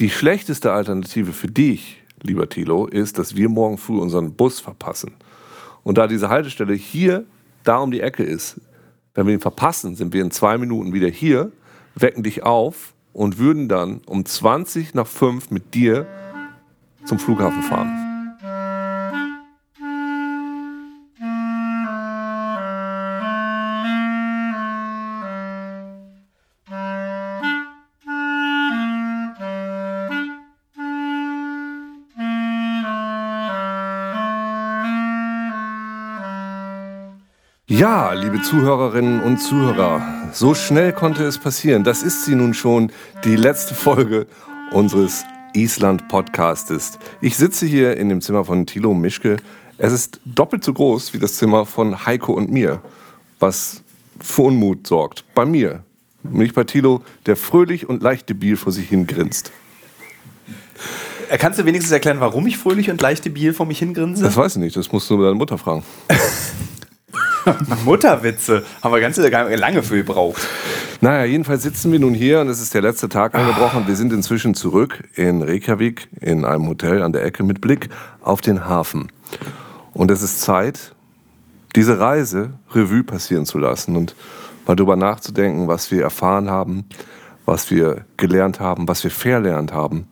Die schlechteste Alternative für dich, lieber Thilo, ist, dass wir morgen früh unseren Bus verpassen. Und da diese Haltestelle hier, da um die Ecke ist, wenn wir ihn verpassen, sind wir in zwei Minuten wieder hier, wecken dich auf und würden dann um 20 nach 5 mit dir zum Flughafen fahren. Ja, liebe Zuhörerinnen und Zuhörer, so schnell konnte es passieren. Das ist sie nun schon, die letzte Folge unseres Island-Podcastes. Ich sitze hier in dem Zimmer von Thilo Mischke. Es ist doppelt so groß wie das Zimmer von Heiko und mir, was für Unmut sorgt. Bei mir, nicht bei Thilo, der fröhlich und leicht debil vor sich hin grinst. Äh, Kannst du wenigstens erklären, warum ich fröhlich und leicht debil vor mich hingrinse? Das weiß ich nicht, das musst du deine Mutter fragen. Mutterwitze. Haben wir ganz lange für gebraucht. Naja, jedenfalls sitzen wir nun hier und es ist der letzte Tag angebrochen. Wir sind inzwischen zurück in Reykjavik in einem Hotel an der Ecke mit Blick auf den Hafen. Und es ist Zeit, diese Reise Revue passieren zu lassen und mal darüber nachzudenken, was wir erfahren haben, was wir gelernt haben, was wir verlernt haben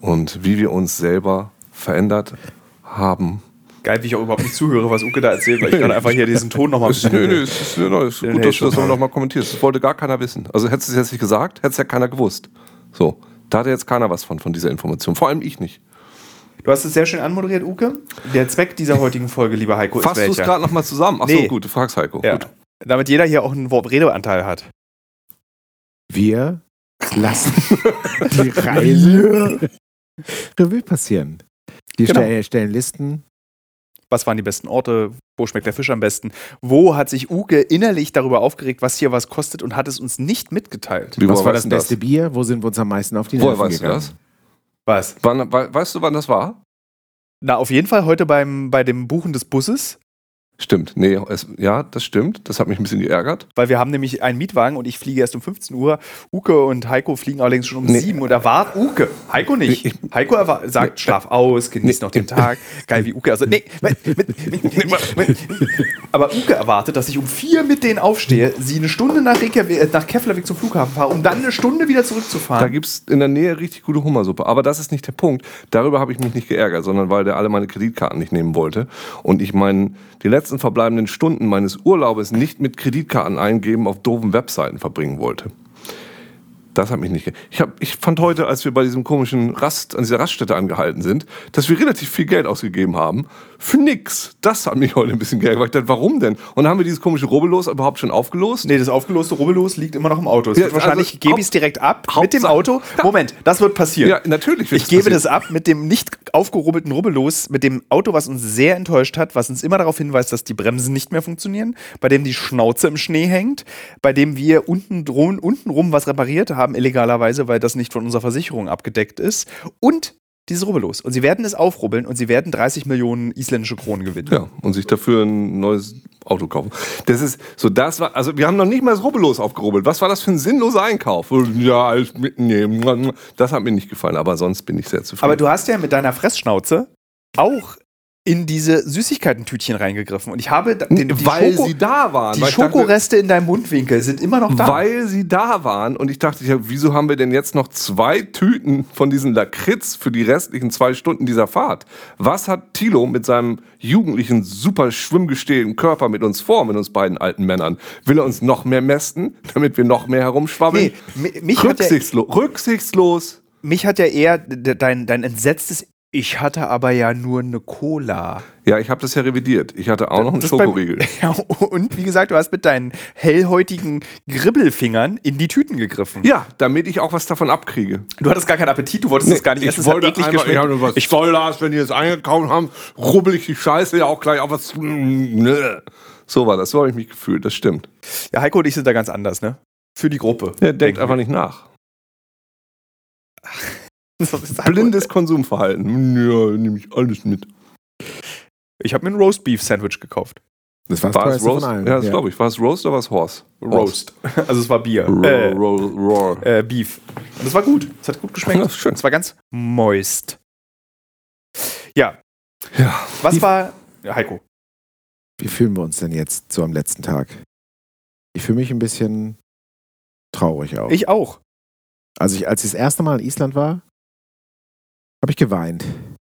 und wie wir uns selber verändert haben Geil, wie ich auch überhaupt nicht zuhöre, was Uke da erzählt, weil ich gerade einfach hier diesen Ton nochmal ein Nö, bisschen. nö, es ist, nö, es ist Nee, gut, nee, dass du das mal. nochmal kommentierst. Das wollte gar keiner wissen. Also hättest du es jetzt nicht gesagt, hätte es ja keiner gewusst. So, da hatte jetzt keiner was von, von dieser Information. Vor allem ich nicht. Du hast es sehr schön anmoderiert, Uke. Der Zweck dieser heutigen Folge, lieber Heiko, Fasst ist du es welcher? gerade nochmal zusammen? Achso, Nee. gut, du fragst Heiko. Ja. Gut. Damit jeder hier auch einen Redeanteil hat. Wir lassen die Reise Revue passieren. Die Genau. stellen Listen. Was waren die besten Orte? Wo schmeckt der Fisch am besten? Wo hat sich Uke innerlich darüber aufgeregt, was hier was kostet und hat es uns nicht mitgeteilt? Wie, Was woher war weißt das du beste Bier? Wo sind wir uns am meisten auf die Woher Nerven weißt du gegangen? das? Was? Wann, we, weißt du, wann das war? Na, auf jeden Fall heute beim, bei dem Buchen des Busses, Stimmt. Nee, es, ja, das stimmt. Das hat mich ein bisschen geärgert. weil wir haben nämlich einen Mietwagen und ich fliege erst um 15 Uhr. Uke und Heiko fliegen allerdings schon um Nee. 7 und erwartet Uke. Heiko nicht. Ich- Heiko sagt, schlaf aus, genieß noch den Tag. Geil wie Uke. Also, nee, aber Uke erwartet, dass ich um 4 mit denen aufstehe, sie eine Stunde nach, äh, nach Keflavik zum Flughafen fahre, um dann eine Stunde wieder Da zurückzufahren. gibt es in der Nähe richtig gute Hummersuppe. Aber das ist nicht der Punkt. Darüber habe ich mich nicht geärgert, sondern weil der alle meine Kreditkarten nicht nehmen wollte. Und ich meinen, die letzten verbleibenden Stunden meines Urlaubes nicht mit Kreditkarten eingeben auf doofen Webseiten verbringen wollte. Das hat mich nicht. Ich, hab, ich fand heute, als wir bei diesem komischen Rast, an dieser Raststätte angehalten sind, dass wir relativ viel Geld ausgegeben haben für nix. Das hat mich heute ein bisschen geärgert. weil Ich dachte, warum denn? Und dann haben wir dieses komische Rubbellos überhaupt schon aufgelost? Nee, das aufgeloste Rubbellos liegt immer noch im Auto. Ja, wird wahrscheinlich also, gebe ich es direkt ab mit Hauptsache- dem Auto. Moment, das wird passieren. Ja, natürlich wird Ich gebe passieren. das ab mit dem nicht aufgerubbelten Rubbellos, mit dem Auto, was uns sehr enttäuscht hat, was uns immer darauf hinweist, dass die Bremsen nicht mehr funktionieren, bei dem die Schnauze im Schnee hängt, bei dem wir unten drum, unten rum was repariert haben, illegalerweise, weil das nicht von unserer Versicherung abgedeckt ist. Und dieses Rubbellos. Und sie werden es aufrubbeln und sie werden 30 Millionen isländische Kronen gewinnen. Ja, und sich dafür ein neues Auto kaufen. Das ist so, das war, also wir haben noch nicht mal das Rubbellos aufgerubbelt. Was war das für ein sinnloser Einkauf? Ja, alles mitnehmen. Das hat mir nicht gefallen, aber sonst bin ich sehr zufrieden. Aber du hast ja mit deiner Fressschnauze auch in diese Süßigkeitentütchen reingegriffen. Und ich habe den, die, weil Schoko, sie da waren. die dachte, Schokoreste in deinem Mundwinkel sind immer noch da. Weil sie da waren und ich dachte, ja, wieso haben wir denn jetzt noch zwei Tüten von diesen Lakritz für die restlichen zwei Stunden dieser Fahrt? Was hat Thilo mit seinem jugendlichen, super schwimmgestählten Körper mit uns vor, mit uns beiden alten Männern? Will er uns noch mehr mästen, damit wir noch mehr herumschwabbeln? Nee, mi- mich hat ja- Rücksichtslo rücksichtslos. Mich hat ja eher dein, dein entsetztes Ich hatte aber ja nur eine Cola. Ja, ich habe das ja revidiert. Ich hatte auch noch einen Das Schokoriegel. Ja, und wie gesagt, du hast mit deinen hellhäutigen Gribbelfingern in die Tüten gegriffen. Ja, damit ich auch was davon abkriege. Du hattest gar keinen Appetit, du wolltest es gar nicht ich essen. wollte eklig einfach, geschmeckt. ja, was ich soll das, wenn die jetzt eingekauft haben, rubbel ich die Scheiße ja auch gleich auf was. Nö. So war das, so habe ich mich gefühlt, das stimmt. Ja, Heiko und ich sind da ganz anders, ne? Für die Gruppe. Der denkt Denken einfach nicht nach. Das Heiko- Blindes Konsumverhalten. Ja, nehme ich alles mit. Ich habe mir ein Roastbeef-Sandwich gekauft. Das war das War es teuerste Roast? Ja, das glaube ich. War es Roast oder war es Horse? Roast. Also es war Bier. Roar, Äh, roar. äh, Beef. Und das war gut. Es hat gut geschmeckt. Ja, ist schön. Es war ganz moist. Ja, Ja. was Wie- war. Ja, Heiko. Wie fühlen wir uns denn jetzt so am letzten Tag? Ich fühle mich ein bisschen traurig auch. Ich auch. Also ich, als ich das erste Mal in Island war, habe ich geweint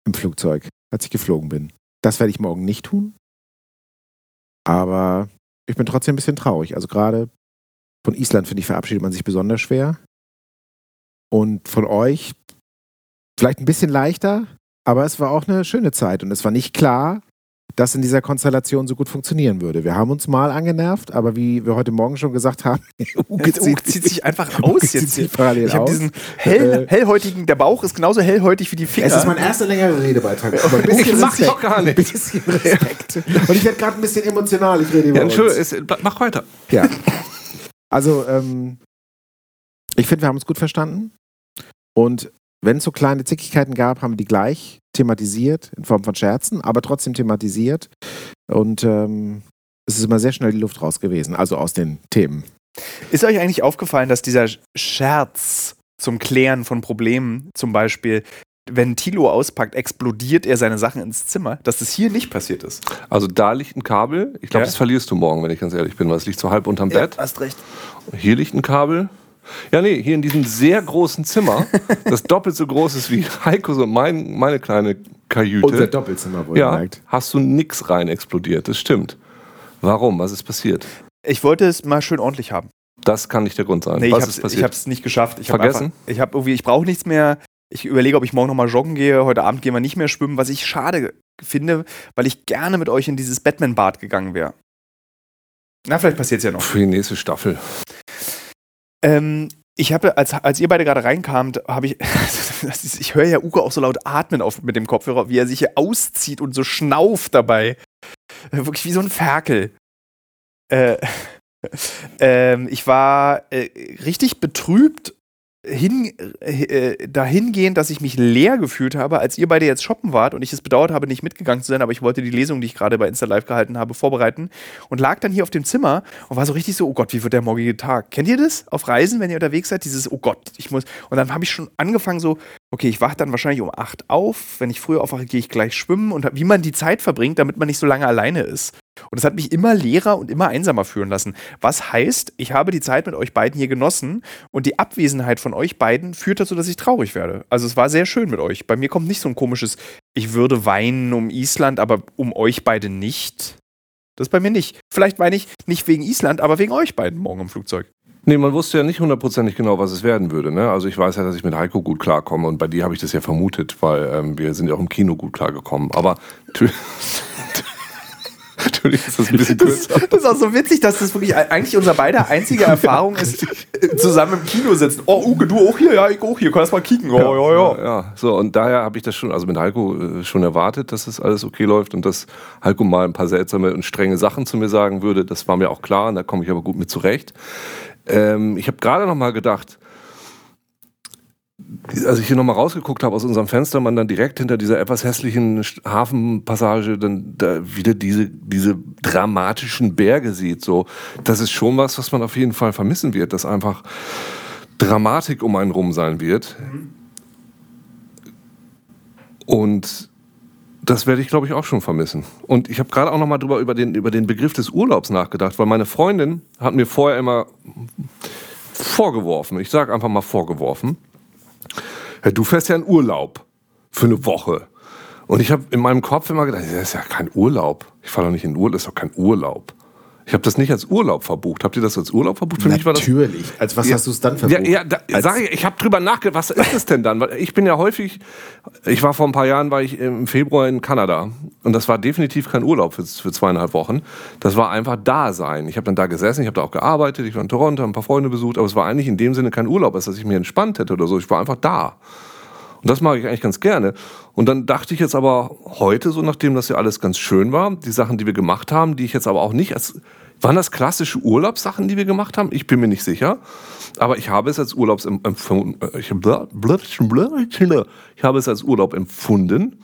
im Flugzeug, als ich geflogen bin. Das werde ich morgen nicht tun. Aber ich bin trotzdem ein bisschen traurig. Also gerade von Island, finde ich, verabschiedet man sich besonders schwer. Und von euch vielleicht ein bisschen leichter, aber es war auch eine schöne Zeit. Und es war nicht klar, dass in dieser Konstellation so gut funktionieren würde. Wir haben uns mal angenervt, aber wie wir heute Morgen schon gesagt haben, Uke Uke zieht sich einfach Uke aus zieht jetzt. sich hier. parallel Ich habe diesen hell, Äh, hellhäutigen, der Bauch ist genauso hellhäutig wie die Finger. Es ist mein erster längerer Redebeitrag. Aber ein bisschen mach doch gar Ein nicht. bisschen Respekt. Und ich werde gerade ein bisschen emotional. Ich rede über Ja, uns. Entschuldigung, es- mach weiter. Ja. Also, ähm, ich finde, wir haben uns gut verstanden. Und wenn es so kleine Zickigkeiten gab, haben wir die gleich thematisiert, in Form von Scherzen, aber trotzdem thematisiert. Und ähm, es ist immer sehr schnell die Luft raus gewesen, also aus den Themen. Ist euch eigentlich aufgefallen, dass dieser Scherz zum Klären von Problemen, zum Beispiel, wenn Tilo auspackt, explodiert er seine Sachen ins Zimmer, dass das hier nicht passiert ist? Also da liegt ein Kabel. Ich glaube, Ja. das verlierst du morgen, wenn ich ganz ehrlich bin, weil es liegt so halb unterm Bett. hast recht. Hier liegt ein Kabel. Ja, nee, hier in diesem sehr großen Zimmer, das doppelt so groß ist wie Heiko, so mein, meine kleine Kajüte. Doppelzimmer, ja, hast du nix rein explodiert. Das stimmt. Warum? Was ist passiert? Ich wollte es mal schön ordentlich haben. Das kann nicht der Grund sein. Nee, ich Was hab's, ist ich passiert? hab's nicht geschafft. Ich Vergessen? Einfach, ich habe irgendwie, ich brauche nichts mehr. Ich überlege, ob ich morgen nochmal joggen gehe. Heute Abend gehen wir nicht mehr schwimmen, was ich schade finde, weil ich gerne mit euch in dieses Batman-Bad gegangen wäre. Na, vielleicht passiert's ja noch. Für die nächste Staffel. Ähm, ich habe, als, als ihr beide gerade reinkamt, habe ich, ich höre ja Uke auch so laut atmen auf, mit dem Kopfhörer, wie er sich hier auszieht und so schnauft dabei. Wirklich wie so ein Ferkel. Äh, ähm, ich war äh, richtig betrübt hin, äh, dahingehend, dass ich mich leer gefühlt habe, als ihr beide jetzt shoppen wart und ich es bedauert habe, nicht mitgegangen zu sein, aber ich wollte die Lesung, die ich gerade bei Insta Live gehalten habe, vorbereiten und lag dann hier auf dem Zimmer und war so richtig so, oh Gott, wie wird der morgige Tag? Kennt ihr das auf Reisen, wenn ihr unterwegs seid? Dieses, oh Gott, ich muss. Und dann habe ich schon angefangen so, okay, ich wache dann wahrscheinlich um 8 auf. Wenn ich früher aufwache, gehe ich gleich schwimmen und wie man die Zeit verbringt, damit man nicht so lange alleine ist. Und das hat mich immer leerer und immer einsamer fühlen lassen. Was heißt, ich habe die Zeit mit euch beiden hier genossen und die Abwesenheit von euch beiden führt dazu, dass ich traurig werde. Also es war sehr schön mit euch. Bei mir kommt nicht so ein komisches, ich würde weinen um Island, aber um euch beide nicht. Das bei mir nicht. Vielleicht weine ich nicht wegen Island, aber wegen euch beiden morgen im Flugzeug. Nee, man wusste ja nicht hundertprozentig genau, was es werden würde. Ne? Also ich weiß ja, dass ich mit Heiko gut klarkomme und bei dir habe ich das ja vermutet, weil ähm, wir sind ja auch im Kino gut klargekommen. Aber natürlich, ist das ein bisschen kürzer. Das ist auch so witzig, dass das wirklich eigentlich unser beider einzige Erfahrung ist, äh, zusammen im Kino sitzen. Oh, Uke, du auch hier? Ja, ich auch hier. Kannst mal kicken. Oh, ja, ja. ja. So, und daher habe ich das schon, also mit Heiko äh, schon erwartet, dass das alles okay läuft und dass Heiko mal ein paar seltsame und strenge Sachen zu mir sagen würde. Das war mir auch klar und da komme ich aber gut mit zurecht. Ähm, ich habe gerade noch mal gedacht, als ich hier nochmal rausgeguckt habe aus unserem Fenster, man dann direkt hinter dieser etwas hässlichen Hafenpassage dann da wieder diese, diese dramatischen Berge sieht. So, das ist schon was, was man auf jeden Fall vermissen wird, dass einfach Dramatik um einen rum sein wird. Und das werde ich, glaube ich, auch schon vermissen. Und ich habe gerade auch noch mal drüber über den, über den Begriff des Urlaubs nachgedacht, weil meine Freundin hat mir vorher immer vorgeworfen, ich sage einfach mal vorgeworfen, du fährst ja in Urlaub für eine Woche. Und ich habe in meinem Kopf immer gedacht, das ist ja kein Urlaub. Ich fahre doch nicht in Urlaub, das ist doch kein Urlaub. Ich habe das nicht als Urlaub verbucht. Habt ihr das als Urlaub verbucht? Für mich war das Natürlich. Als was Ja. hast du es dann ja, verbucht? ja, da, Als- sag ich, ich habe drüber nachgedacht, was ist es denn dann? Weil ich bin ja häufig, ich war vor ein paar Jahren, war ich im Februar in Kanada und das war definitiv kein Urlaub für, für zweieinhalb Wochen. Das war einfach Dasein. Ich habe dann da gesessen, ich habe da auch gearbeitet, ich war in Toronto, hab ein paar Freunde besucht, aber es war eigentlich in dem Sinne kein Urlaub, als dass ich mich entspannt hätte oder so. Ich war einfach da. Und das mag ich eigentlich ganz gerne. Und dann dachte ich jetzt aber heute, so nachdem das ja alles ganz schön war, die Sachen, die wir gemacht haben, die ich jetzt aber auch nicht als. Waren das klassische Urlaubssachen, die wir gemacht haben? Ich bin mir nicht sicher. Aber ich habe es als Urlaubs empfunden. Ich habe es als Urlaub empfunden.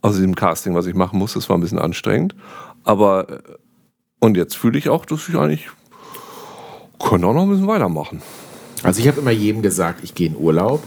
Aus diesem Casting, was ich machen musste, das war ein bisschen anstrengend. Aber äh, Und jetzt fühle ich auch, dass ich eigentlich können auch noch ein bisschen weitermachen. Also ich habe immer jedem gesagt, ich gehe in Urlaub.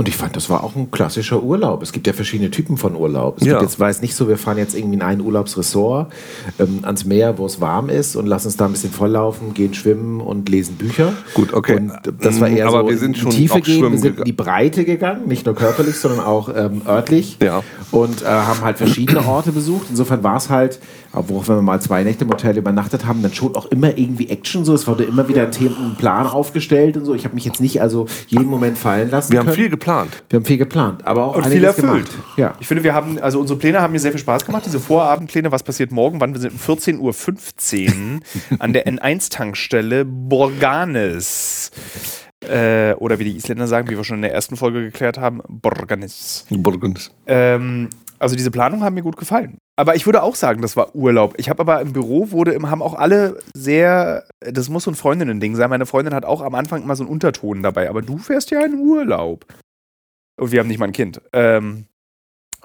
Und ich fand, das war auch ein klassischer Urlaub. Es gibt ja verschiedene Typen von Urlaub. Es Ja. gibt jetzt, weiß nicht so, wir fahren jetzt irgendwie in ein Urlaubsressort ähm, ans Meer, wo es warm ist und lassen uns da ein bisschen volllaufen, gehen schwimmen und lesen Bücher. Gut, okay. Und das war eher Aber so wir sind in schon die Tiefe gehen, wir sind in die Breite gegangen, nicht nur körperlich, sondern auch ähm, örtlich. Ja. Und äh, haben halt verschiedene Orte besucht. Insofern war es halt, auch wenn wir mal zwei Nächte im Hotel übernachtet haben, dann schon auch immer irgendwie Action so. Es wurde immer wieder ein, Plan aufgestellt und so. Ich habe mich jetzt nicht also jeden Moment fallen lassen Wir haben können. viel geplant. Wir haben viel geplant, aber auch Und viel erfüllt. gemacht. Ja. Ich finde, wir haben, also unsere Pläne haben mir sehr viel Spaß gemacht. Diese Vorabendpläne, was passiert morgen? Wann? Wir sind um 14.15 Uhr an der N1-Tankstelle Borganes. Äh, oder wie die Isländer sagen, wie wir schon in der ersten Folge geklärt haben, Borganes. Burgund. Ähm, also diese Planung haben mir gut gefallen. Aber ich würde auch sagen, das war Urlaub. Ich habe aber im Büro wurde haben auch alle sehr, das muss so ein Freundinnen-Ding sein. Meine Freundin hat auch am Anfang immer so einen Unterton dabei. Aber du fährst ja in Urlaub. Und wir haben nicht mal ein Kind. Ähm,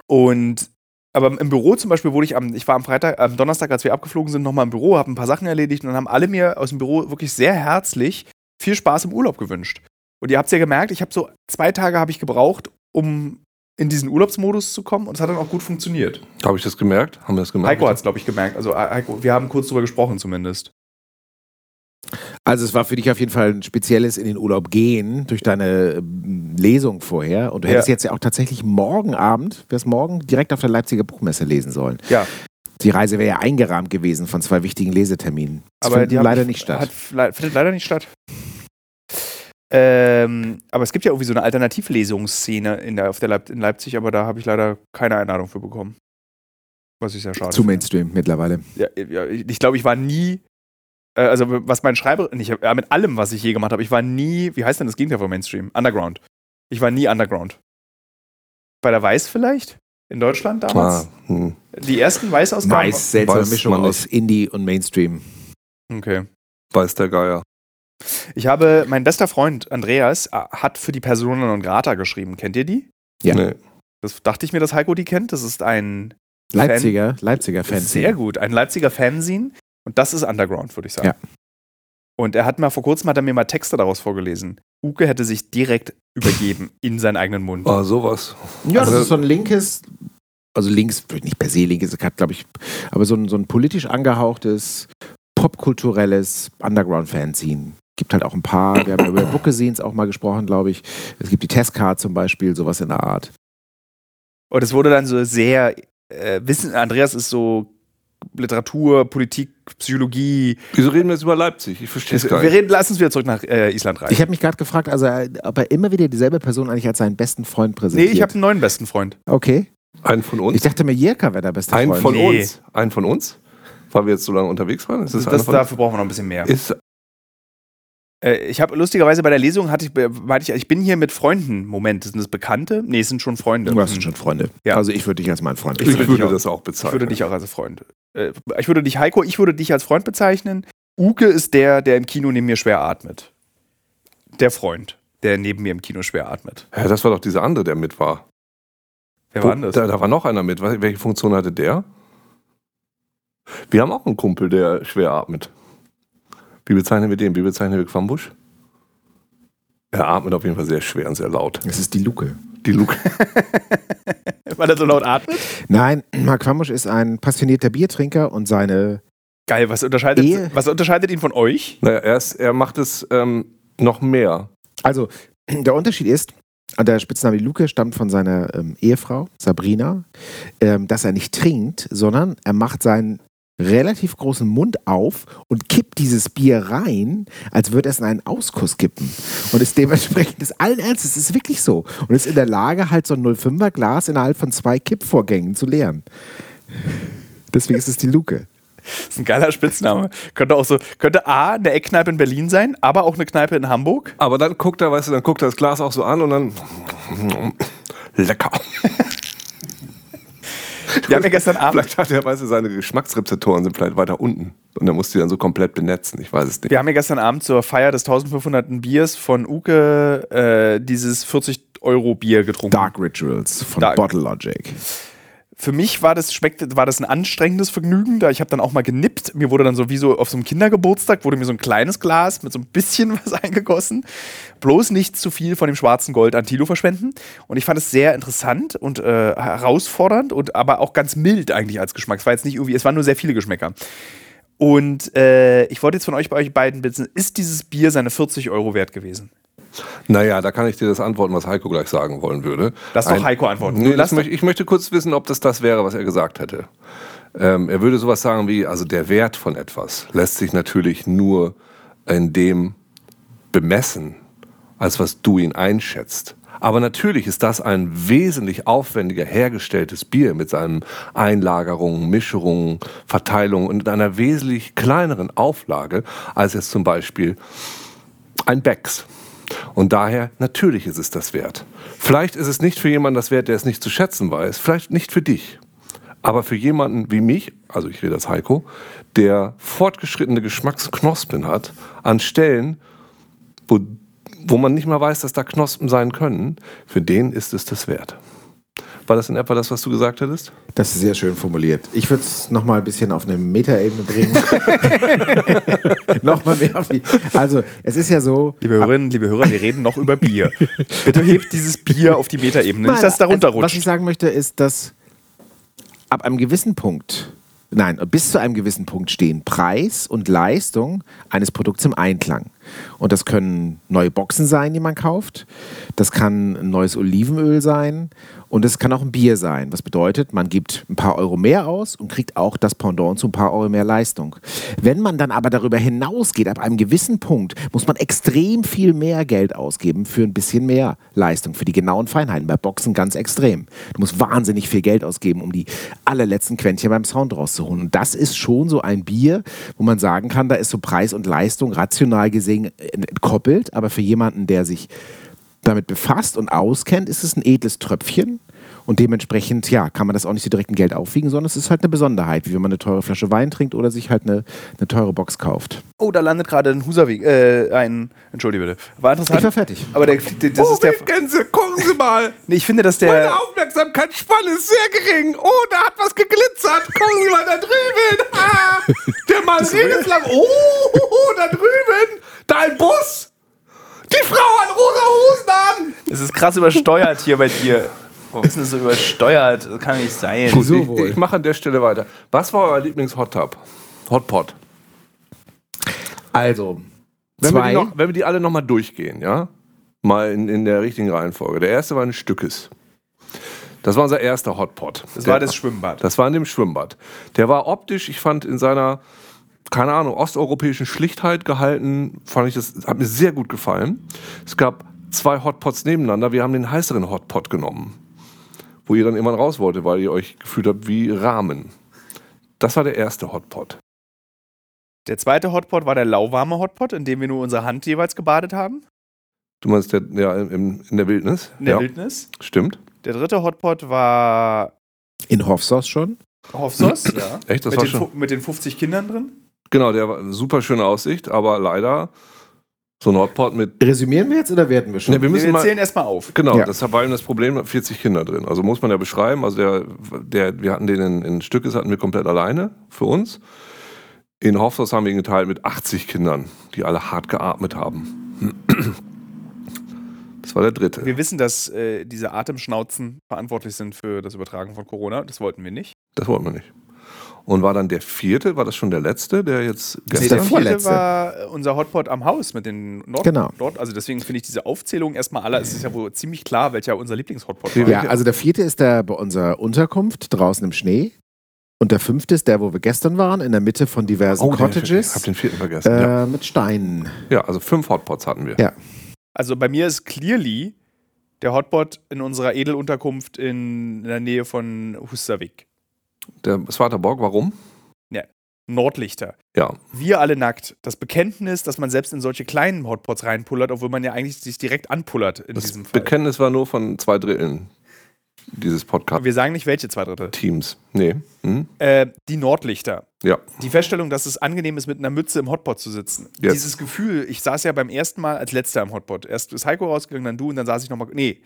und aber im Büro zum Beispiel wurde ich am, ich war am Freitag, am Donnerstag, als wir abgeflogen sind, nochmal im Büro, habe ein paar Sachen erledigt und dann haben alle mir aus dem Büro wirklich sehr herzlich viel Spaß im Urlaub gewünscht. Und ihr habt es ja gemerkt, ich habe so zwei Tage habe ich gebraucht, um in diesen Urlaubsmodus zu kommen und es hat dann auch gut funktioniert. Habe ich das gemerkt? Haben wir das gemerkt? Heiko hat es, glaube ich, gemerkt. Also äh, Heiko, wir haben kurz drüber gesprochen zumindest. Also es war für dich auf jeden Fall ein spezielles in den Urlaub gehen durch deine ähm, Lesung vorher. Und du hättest Ja. jetzt ja auch tatsächlich morgen Abend, wärst morgen direkt auf der Leipziger Buchmesse lesen sollen. Ja, Die Reise wäre ja eingerahmt gewesen von zwei wichtigen Leseterminen. Das aber findet die haben leider nicht statt. Hat, findet leider nicht statt. Ähm, aber es gibt ja irgendwie so eine Alternativlesungsszene in, der, auf der Leip in Leipzig, aber da habe ich leider keine Einladung für bekommen. Was ich sehr schade Zu finde. Mainstream mittlerweile. Ja, ja, ich ich glaube, ich war nie, äh, also was mein Schreiber, nicht, ja, mit allem, was ich je gemacht habe, ich war nie, wie heißt denn das Gegenteil von Mainstream? Underground. Ich war nie Underground. Bei der Weiß vielleicht? In Deutschland damals? Ah, hm. Die ersten Weißausgaben? Weiß, seltsame weiß Mischung aus Indie und Mainstream. Okay. Weiß der Geier. Ich habe, mein bester Freund Andreas äh, hat für die Persona non grata geschrieben. Kennt ihr die? Ja. Nee. Das dachte ich mir, dass Heiko die kennt. Das ist ein Leipziger, Leipziger Fans. sehr gut, ein Leipziger Fanzine. Und das ist Underground, würde ich sagen. Ja. Und er hat mal vor kurzem hat er mir mal Texte daraus vorgelesen. Uke hätte sich direkt übergeben in seinen eigenen Mund. Ah, sowas. Ja, das Also- ist so ein linkes, also links, nicht per se linkes, glaube ich, aber so ein, so ein politisch angehauchtes, popkulturelles Underground-Fanzine. Gibt halt auch ein paar, wir haben über Bookazines auch mal gesprochen, glaube ich. Es gibt die Testcard zum Beispiel, sowas in der Art. Und es wurde dann so sehr äh, Wissen. Andreas ist so Literatur, Politik, Psychologie. Wieso reden wir jetzt über Leipzig? Ich verstehe es Wir gar nicht. reden, lass uns wieder zurück nach äh, Island reisen. Ich habe mich gerade gefragt, also, äh, ob er immer wieder dieselbe Person eigentlich als seinen besten Freund nee, präsentiert. ich habe einen neuen besten Freund. Okay. Einen von uns? Ich dachte mir, Jirka wäre der beste Einen Freund. von Nee. uns? Einen von uns? Weil wir jetzt so lange unterwegs waren? Ist das, Das, dafür brauchen wir noch ein bisschen mehr. Ist, ich habe lustigerweise bei der Lesung hatte ich, meinte ich, ich bin hier mit Freunden. Moment, sind das Bekannte? Nee, es sind schon Freunde. Du hast schon Freunde. Ja. Also ich würde dich als meinen Freund ich, würde würde, dich auch- das auch Ich bezeichnen. würde dich auch als Freund. Äh, ich würde dich, Heiko, ich würde dich als Freund bezeichnen. Uke ist der, der im Kino neben mir schwer atmet. Der Freund, der neben mir im Kino schwer atmet. ja, das war doch dieser andere, der mit war. Wer war das? Da, da war noch einer mit. Wel- Welche Funktion hatte der? Wir haben auch einen Kumpel, der schwer atmet. Wie bezeichnen wir den? Wie bezeichnen wir Quambusch? Er atmet auf jeden Fall sehr schwer und sehr laut. Das ist die Luke. Die Luke. Weil er so laut atmet? Nein, Mark Quambusch ist ein passionierter Biertrinker und seine Geil, was unterscheidet, Ehe. was unterscheidet ihn von euch? naja, er, ist, er macht es ähm, noch mehr. Also, der Unterschied ist, der Spitzname Luke stammt von seiner ähm, Ehefrau, Sabrina, ähm, dass er nicht trinkt, sondern er macht seinen relativ großen Mund auf und kippt dieses Bier rein, als würde er es in einen Auskuss kippen. Und ist dementsprechend ist allen Ernstes, es ist wirklich so. Und ist in der Lage, halt so ein 05er Glas innerhalb von zwei Kippvorgängen zu leeren. Deswegen ist es die Luke. Das ist ein geiler Spitzname. Könnte auch so, könnte A, eine Eckkneipe in Berlin sein, aber auch eine Kneipe in Hamburg. Aber dann guckt er, weißt du, dann guckt er das Glas auch so an und dann. Lecker. Wir haben ja gestern Abend, Vielleicht hat er, weißt du, seine Geschmacksrezeptoren sind vielleicht weiter unten. Und er muss die dann so komplett benetzen. Ich weiß es nicht. wir haben ja gestern Abend zur Feier des 1500. Biers von Uke äh, dieses 40 Euro Bier getrunken. Dark Rituals von Dark. Bottle Logic. Für mich war das, war das ein anstrengendes Vergnügen, da ich habe dann auch mal genippt. Mir wurde dann so wie auf so einem Kindergeburtstag, wurde mir so ein kleines Glas mit so ein bisschen was eingegossen. Bloß nicht zu viel von dem schwarzen Gold an Tilo verschwenden. Und ich fand es sehr interessant und äh, herausfordernd und aber auch ganz mild eigentlich als Geschmack. Es war jetzt nicht irgendwie, es waren nur sehr viele Geschmäcker. Und äh, ich wollte jetzt von euch bei euch beiden wissen, ist dieses Bier seine 40 Euro wert gewesen? Naja, da kann ich dir das antworten, was Heiko gleich sagen wollen würde. Lass doch Heiko antworten. Nee, Lass möchte, ich möchte kurz wissen, ob das das wäre, was er gesagt hätte. Ähm, er würde sowas sagen wie, also der Wert von etwas lässt sich natürlich nur in dem bemessen, als was du ihn einschätzt. Aber natürlich ist das ein wesentlich aufwendiger hergestelltes Bier mit seinen Einlagerungen, Mischerungen, Verteilungen und einer wesentlich kleineren Auflage als jetzt zum Beispiel ein Becks. Und daher, natürlich ist es das wert. Vielleicht ist es nicht für jemanden das wert, der es nicht zu schätzen weiß. Vielleicht nicht für dich. Aber für jemanden wie mich, also ich rede als Heiko, der fortgeschrittene Geschmacksknospen hat, an Stellen, wo, wo man nicht mehr weiß, dass da Knospen sein können, für den ist es das wert. War das in etwa das, was du gesagt hättest? Das ist sehr schön formuliert. Ich würde es nochmal ein bisschen auf eine Metaebene bringen. nochmal mehr auf die. Also, es ist ja so. Liebe Hörerinnen, liebe Hörer, wir reden noch über Bier. Bitte hebt dieses Bier auf die Metaebene, nicht, dass es darunter also, Was ich rutscht. sagen möchte, ist, dass ab einem gewissen Punkt, nein, bis zu einem gewissen Punkt stehen Preis und Leistung eines Produkts im Einklang. Und das können neue Boxen sein, die man kauft. Das kann ein neues Olivenöl sein. Und es kann auch ein Bier sein. Was bedeutet, man gibt ein paar Euro mehr aus und kriegt auch das Pendant zu ein paar Euro mehr Leistung. Wenn man dann aber darüber hinausgeht, ab einem gewissen Punkt, muss man extrem viel mehr Geld ausgeben für ein bisschen mehr Leistung, für die genauen Feinheiten. Bei Boxen ganz extrem. Du musst wahnsinnig viel Geld ausgeben, um die allerletzten Quäntchen beim Sound rauszuholen. Und das ist schon so ein Bier, wo man sagen kann, da ist so Preis und Leistung rational gesehen entkoppelt. Aber für jemanden, der sich damit befasst und auskennt, ist es ein edles Tröpfchen. Und dementsprechend, ja, kann man das auch nicht so direkt in Geld aufwiegen, sondern es ist halt eine Besonderheit, wie wenn man eine teure Flasche Wein trinkt oder sich halt eine, eine teure Box kauft. Oh, da landet gerade ein Husavik, äh, ein, entschuldige bitte. War interessant. Ich war fertig. Aber der, der, das ist der, Gänse, gucken Sie mal! nee, ich finde, dass der, Aufmerksamkeitsspanne ist sehr gering. Oh, da hat was geglitzert. Gucken Sie mal da drüben. Ah, der Mann redet lang. Oh, da drüben. Da ein Bus. Die Frau hat rosa Hosen an. es ist krass übersteuert hier bei dir. Warum ist so übersteuert? Das kann nicht sein. Wieso ich, ich mache an der Stelle weiter. Was war euer Lieblings-Hot-Tub? Hotpot. Also, Wenn wir, noch, wenn wir die alle nochmal durchgehen, ja? Mal in, in der richtigen Reihenfolge. Der erste war ein Stückes. Das war unser erster Hotpot. Das Der- war das Schwimmbad. Das war in dem Schwimmbad. Der war optisch, ich fand in seiner, keine Ahnung, osteuropäischen Schlichtheit gehalten, fand ich das, hat mir sehr gut gefallen. Es gab zwei Hotpots nebeneinander. Wir haben den heißeren Hotpot genommen, wo ihr dann irgendwann raus wollte, weil ihr euch gefühlt habt wie Rahmen. Das war der erste Hotpot. Der zweite Hotpot war der lauwarme Hotpot, in dem wir nur unsere Hand jeweils gebadet haben. Du meinst der, ja, im, in der Wildnis? In der ja, Wildnis. stimmt. Der dritte Hotpot war In Hofsauce schon. Hofsos, ja. Echt, das mit, war den, schon. mit den 50 Kindern drin. Genau, der war eine super schöne Aussicht, aber leider so ein Hotpot mit. Resümieren wir jetzt oder werten wir schon? Ne, wir müssen Wir mal, zählen erstmal auf. Genau, Ja. das war eben das Problem, 40 Kinder drin. Also muss man ja beschreiben, also der, der, wir hatten den in, in Stückes hatten wir komplett alleine für uns. In Hofshaus haben wir ihn geteilt mit 80 Kindern, die alle hart geatmet haben. Das war der dritte. Wir wissen, dass äh, diese Atemschnauzen verantwortlich sind für das Übertragen von Corona. Das wollten wir nicht. Das wollten wir nicht. Und war dann der vierte, war das schon der letzte, der jetzt Das ist gestern der vierte vorletzte. war äh, unser Hotpot am Haus mit den Nord Genau. Nord also deswegen finde ich diese Aufzählung erstmal aller, es ist ja wohl ziemlich klar, welcher unser Lieblingshotpot war. Ja, also der vierte ist der bei unserer Unterkunft draußen im Schnee. Und der fünfte ist der, wo wir gestern waren, in der Mitte von diversen Oh, Cottages. Ich hab den vierten vergessen. äh, ja. Mit Steinen. ja, also fünf Hotpots hatten wir. Ja. Also bei mir ist clearly der Hotpot in unserer Edelunterkunft in, in der Nähe von Husavik. Der Swaterborg, warum? Nordlichter. Ja, Wir alle nackt. Das Bekenntnis, dass man selbst in solche kleinen Hotpots reinpullert, obwohl man ja eigentlich sich direkt anpullert in das diesem Fall. Bekenntnis war nur von zwei Dritteln dieses Podcast-Teams. Wir sagen nicht welche zwei Drittel. Nee. Hm? Äh, die Nordlichter. Ja. Die Feststellung, dass es angenehm ist, mit einer Mütze im Hotpot zu sitzen. Jetzt. Dieses Gefühl, ich saß ja beim ersten Mal als letzter im Hotpot. Erst ist Heiko rausgegangen, dann du und dann saß ich nochmal. Nee,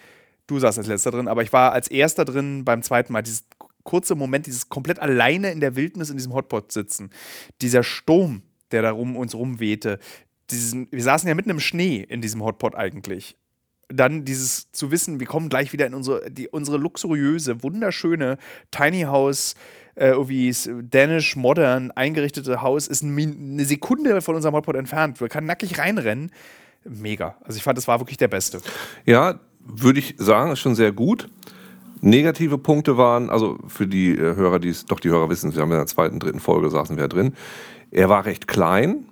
du saßt als letzter drin, aber ich war als erster drin beim zweiten Mal. Dieses kurze Moment, dieses komplett alleine in der Wildnis in diesem Hotpot sitzen. Dieser Sturm, der da rum uns rumwehte. Diesen, wir saßen ja mitten im Schnee in diesem Hotpot eigentlich. Dann dieses zu wissen, wir kommen gleich wieder in unsere, die, unsere luxuriöse, wunderschöne Tiny House, äh, irgendwie Danish Modern eingerichtete Haus, ist eine Sekunde von unserem Hotpot entfernt. Wir können nackig reinrennen. Mega. Also ich fand, das war wirklich der Beste. Ja, würde ich sagen, ist schon sehr gut. Negative Punkte waren, also für die äh, Hörer, die es, doch die Hörer wissen, wir haben in der zweiten, dritten Folge saßen wir ja drin. Er war recht klein.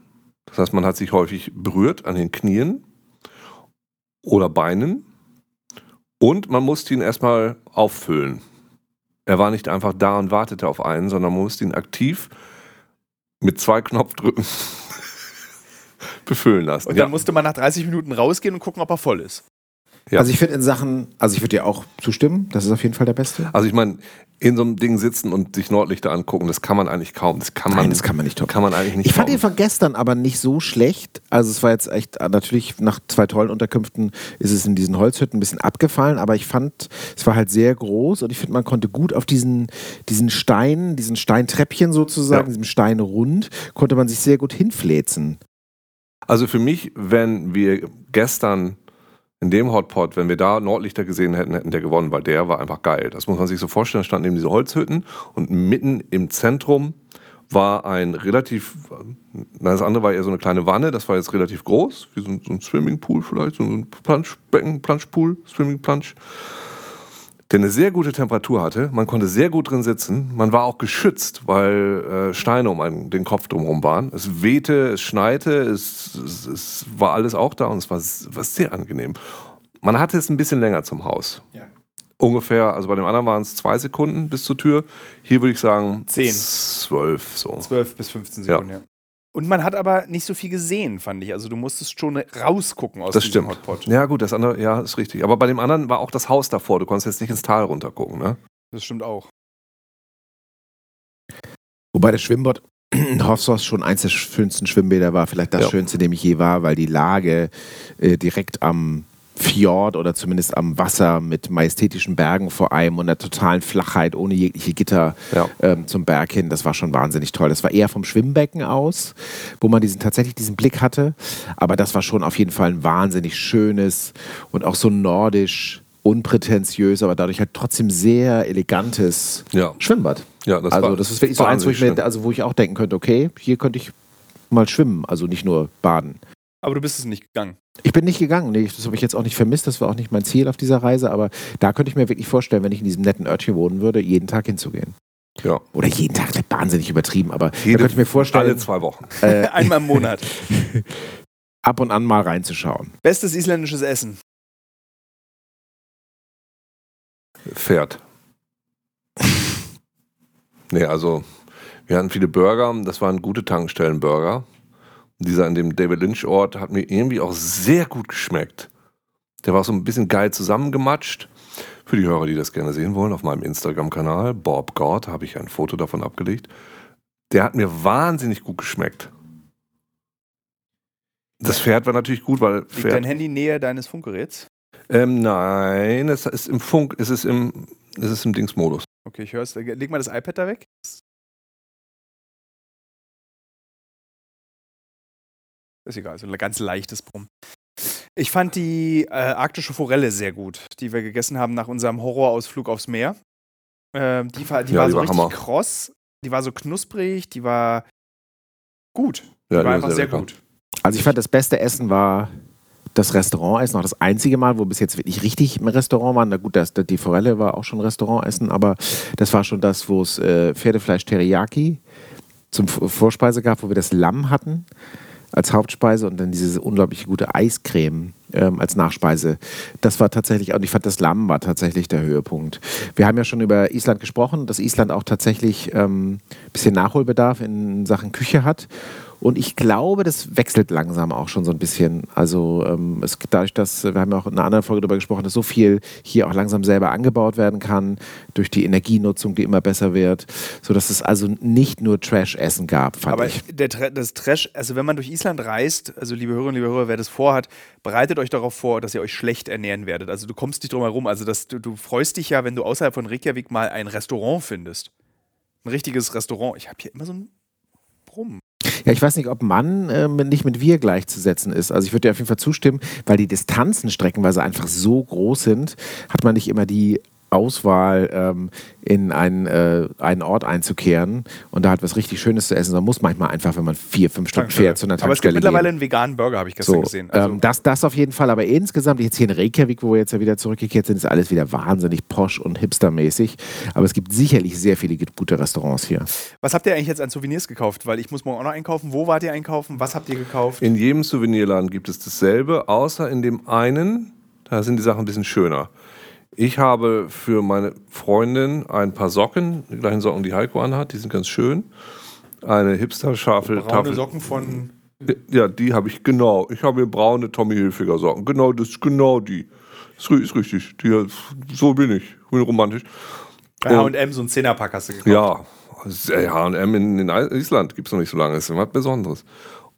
Das heißt, man hat sich häufig berührt an den Knien oder Beinen. Und man musste ihn erstmal auffüllen. Er war nicht einfach da und wartete auf einen, sondern man musste ihn aktiv mit zwei Knopfdrücken befüllen lassen. Und dann musste man nach 30 Minuten rausgehen und gucken, ob er voll ist. Ja. Also ich finde in Sachen, also ich würde dir auch zustimmen, das ist auf jeden Fall der Beste. Also ich meine, in so einem Ding sitzen und sich Nordlichter angucken, das kann man eigentlich kaum. Das kann man, Nein, das kann man nicht toppen. kann man eigentlich nicht Ich fand den von gestern aber nicht so schlecht. Also es war jetzt echt, natürlich nach zwei tollen Unterkünften ist es in diesen Holzhütten ein bisschen abgefallen, aber ich fand, es war halt sehr groß und ich finde, man konnte gut auf diesen, diesen Stein, diesen Steintreppchen sozusagen, Ja. diesem Steinrund, konnte man sich sehr gut hinfläzen. Also für mich, wenn wir gestern in dem Hotpot, wenn wir da Nordlichter gesehen hätten, hätten der gewonnen, weil der war einfach geil. Das muss man sich so vorstellen. Da standen eben diese Holzhütten und mitten im Zentrum war ein relativ, das andere war eher so eine kleine Wanne, das war jetzt relativ groß, wie so ein, so ein Swimmingpool vielleicht, so ein Planschbecken, Planschpool, Swimmingplansch, der eine sehr gute Temperatur hatte. Man konnte sehr gut drin sitzen. Man war auch geschützt, weil äh, Steine um einen, den Kopf drumherum waren. Es wehte, es schneite, es, es, es war alles auch da und es war, war sehr angenehm. Man hatte es ein bisschen länger zum Haus. Ungefähr, also bei dem anderen waren es zwei Sekunden bis zur Tür. Hier würde ich sagen Zehn. zwölf so. 12 bis 15 Ja. Sekunden, ja. Und man hat aber nicht so viel gesehen, fand ich. Also du musstest schon rausgucken aus Das diesem stimmt. Hotpot. Ja, gut, das andere, ja, ist richtig. Aber bei dem anderen war auch das Haus davor. Du konntest jetzt nicht ins Tal runtergucken, ne? Das stimmt auch. Wobei das Schwimmbad in Hofsors schon eins der schönsten Schwimmbäder war, vielleicht das Ja. schönste, in dem ich je war, weil die Lage äh, direkt am Fjord oder zumindest am Wasser mit majestätischen Bergen vor einem und einer totalen Flachheit ohne jegliche Gitter Ja. ähm, zum Berg hin. Das war schon wahnsinnig toll. Das war eher vom Schwimmbecken aus, wo man diesen tatsächlich diesen Blick hatte. Aber das war schon auf jeden Fall ein wahnsinnig schönes und auch so nordisch, unprätentiös, aber dadurch halt trotzdem sehr elegantes Ja. Schwimmbad. Ja, das also war das ist wirklich so eins, wo ich, mir, also wo ich auch denken könnte, okay, hier könnte ich mal schwimmen, also nicht nur baden. Aber du bist es nicht gegangen. Ich bin nicht gegangen, nee, das habe ich jetzt auch nicht vermisst, das war auch nicht mein Ziel auf dieser Reise, aber da könnte ich mir wirklich vorstellen, wenn ich in diesem netten Örtchen wohnen würde, jeden Tag hinzugehen. Ja. Oder jeden Tag, das ist wahnsinnig übertrieben, aber Jede- da könnte ich mir Alle vorstellen, zwei Wochen. äh, Einmal im Monat. ab und an mal reinzuschauen. Bestes isländisches Essen. Pferd. nee, also wir hatten viele Burger, das waren gute Tankstellenburger. Dieser in dem David Lynch Ort hat mir irgendwie auch sehr gut geschmeckt. Der war so ein bisschen geil zusammengematscht. Für die Hörer, die das gerne sehen wollen, auf meinem Instagram-Kanal, Bob God, habe ich ein Foto davon abgelegt. Der hat mir wahnsinnig gut geschmeckt. Das Pferd war natürlich gut, weil Liegt Pferd, dein Handy näher deines Funkgeräts? ähm, nein, es ist im Funk, es ist im, es ist im Dingsmodus. Okay, ich höre es. Leg mal das iPad da weg. Ist egal, so ein ganz leichtes Brummen. Ich fand die äh, arktische Forelle sehr gut, die wir gegessen haben nach unserem Horrorausflug aufs Meer. Ähm, die war, die Ja, war die so war richtig Hammer. kross, die war so knusprig, die war gut. Die Ja, war die war einfach sehr sehr gut. Also ich fand, das beste Essen war das Restaurantessen, auch das einzige Mal, wo bis jetzt wirklich richtig im Restaurant waren. Na gut, das, die Forelle war auch schon Restaurantessen, aber das war schon das, wo es äh, Pferdefleisch Teriyaki zum V- Vorspeise gab, wo wir das Lamm hatten als Hauptspeise und dann diese unglaublich gute Eiscreme ähm, als Nachspeise. Das war tatsächlich, und ich fand, das Lamm war tatsächlich der Höhepunkt. Wir haben ja schon über Island gesprochen, dass Island auch tatsächlich ein ähm, bisschen Nachholbedarf in Sachen Küche hat. Und ich glaube, das wechselt langsam auch schon so ein bisschen. Also ähm, es, dadurch, dass, wir haben ja auch in einer anderen Folge darüber gesprochen, dass so viel hier auch langsam selber angebaut werden kann, durch die Energienutzung, die immer besser wird, sodass es also nicht nur Trash-Essen gab, fand Aber ich. der, das Trash, also wenn man durch Island reist, also liebe Hörerinnen, liebe Hörer, wer das vorhat, bereitet euch darauf vor, dass ihr euch schlecht ernähren werdet. Also du kommst nicht drum herum. Also dass du, du freust dich ja, wenn du außerhalb von Reykjavik mal ein Restaurant findest. Ein richtiges Restaurant. Ich habe hier immer so ein Brumm. Ja, ich weiß nicht, ob Mann ähm, nicht mit wir gleichzusetzen ist. Also ich würde dir auf jeden Fall zustimmen, weil die Distanzen streckenweise einfach so groß sind, hat man nicht immer die Auswahl, ähm, in einen, äh, einen Ort einzukehren und da halt was richtig Schönes zu essen. Man muss manchmal einfach, wenn man vier, fünf Stunden Tankstelle. fährt, zu einer Aber es gibt Tankstelle mittlerweile gehen. einen veganen Burger, habe ich gestern So, gesehen. Also, ähm, das, das auf jeden Fall, aber insgesamt, jetzt hier in Reykjavik, wo wir jetzt ja wieder zurückgekehrt sind, ist alles wieder wahnsinnig posch und hipstermäßig. Aber es gibt sicherlich sehr viele gute Restaurants hier. was habt ihr eigentlich jetzt an Souvenirs gekauft? Weil ich muss morgen auch noch einkaufen. Wo wart ihr einkaufen? Was habt ihr gekauft? In jedem Souvenirladen gibt es dasselbe, außer in dem einen, da sind die Sachen ein bisschen schöner. Ich habe für meine Freundin ein paar Socken, die gleichen Socken, die Heiko anhat, die sind ganz schön. Eine Hipster-Schafel. Braune Tafel- Socken von. Ja, die habe ich, genau. Ich habe hier braune Tommy Hilfiger Socken. Genau, das ist genau die. Ist, ri- ist richtig. Die, so bin ich. Ich bin romantisch. Bei HM so ein Zehnerpack hast du gekauft. Ja, H&M in, in Island gibt es noch nicht so lange. Das ist was Besonderes.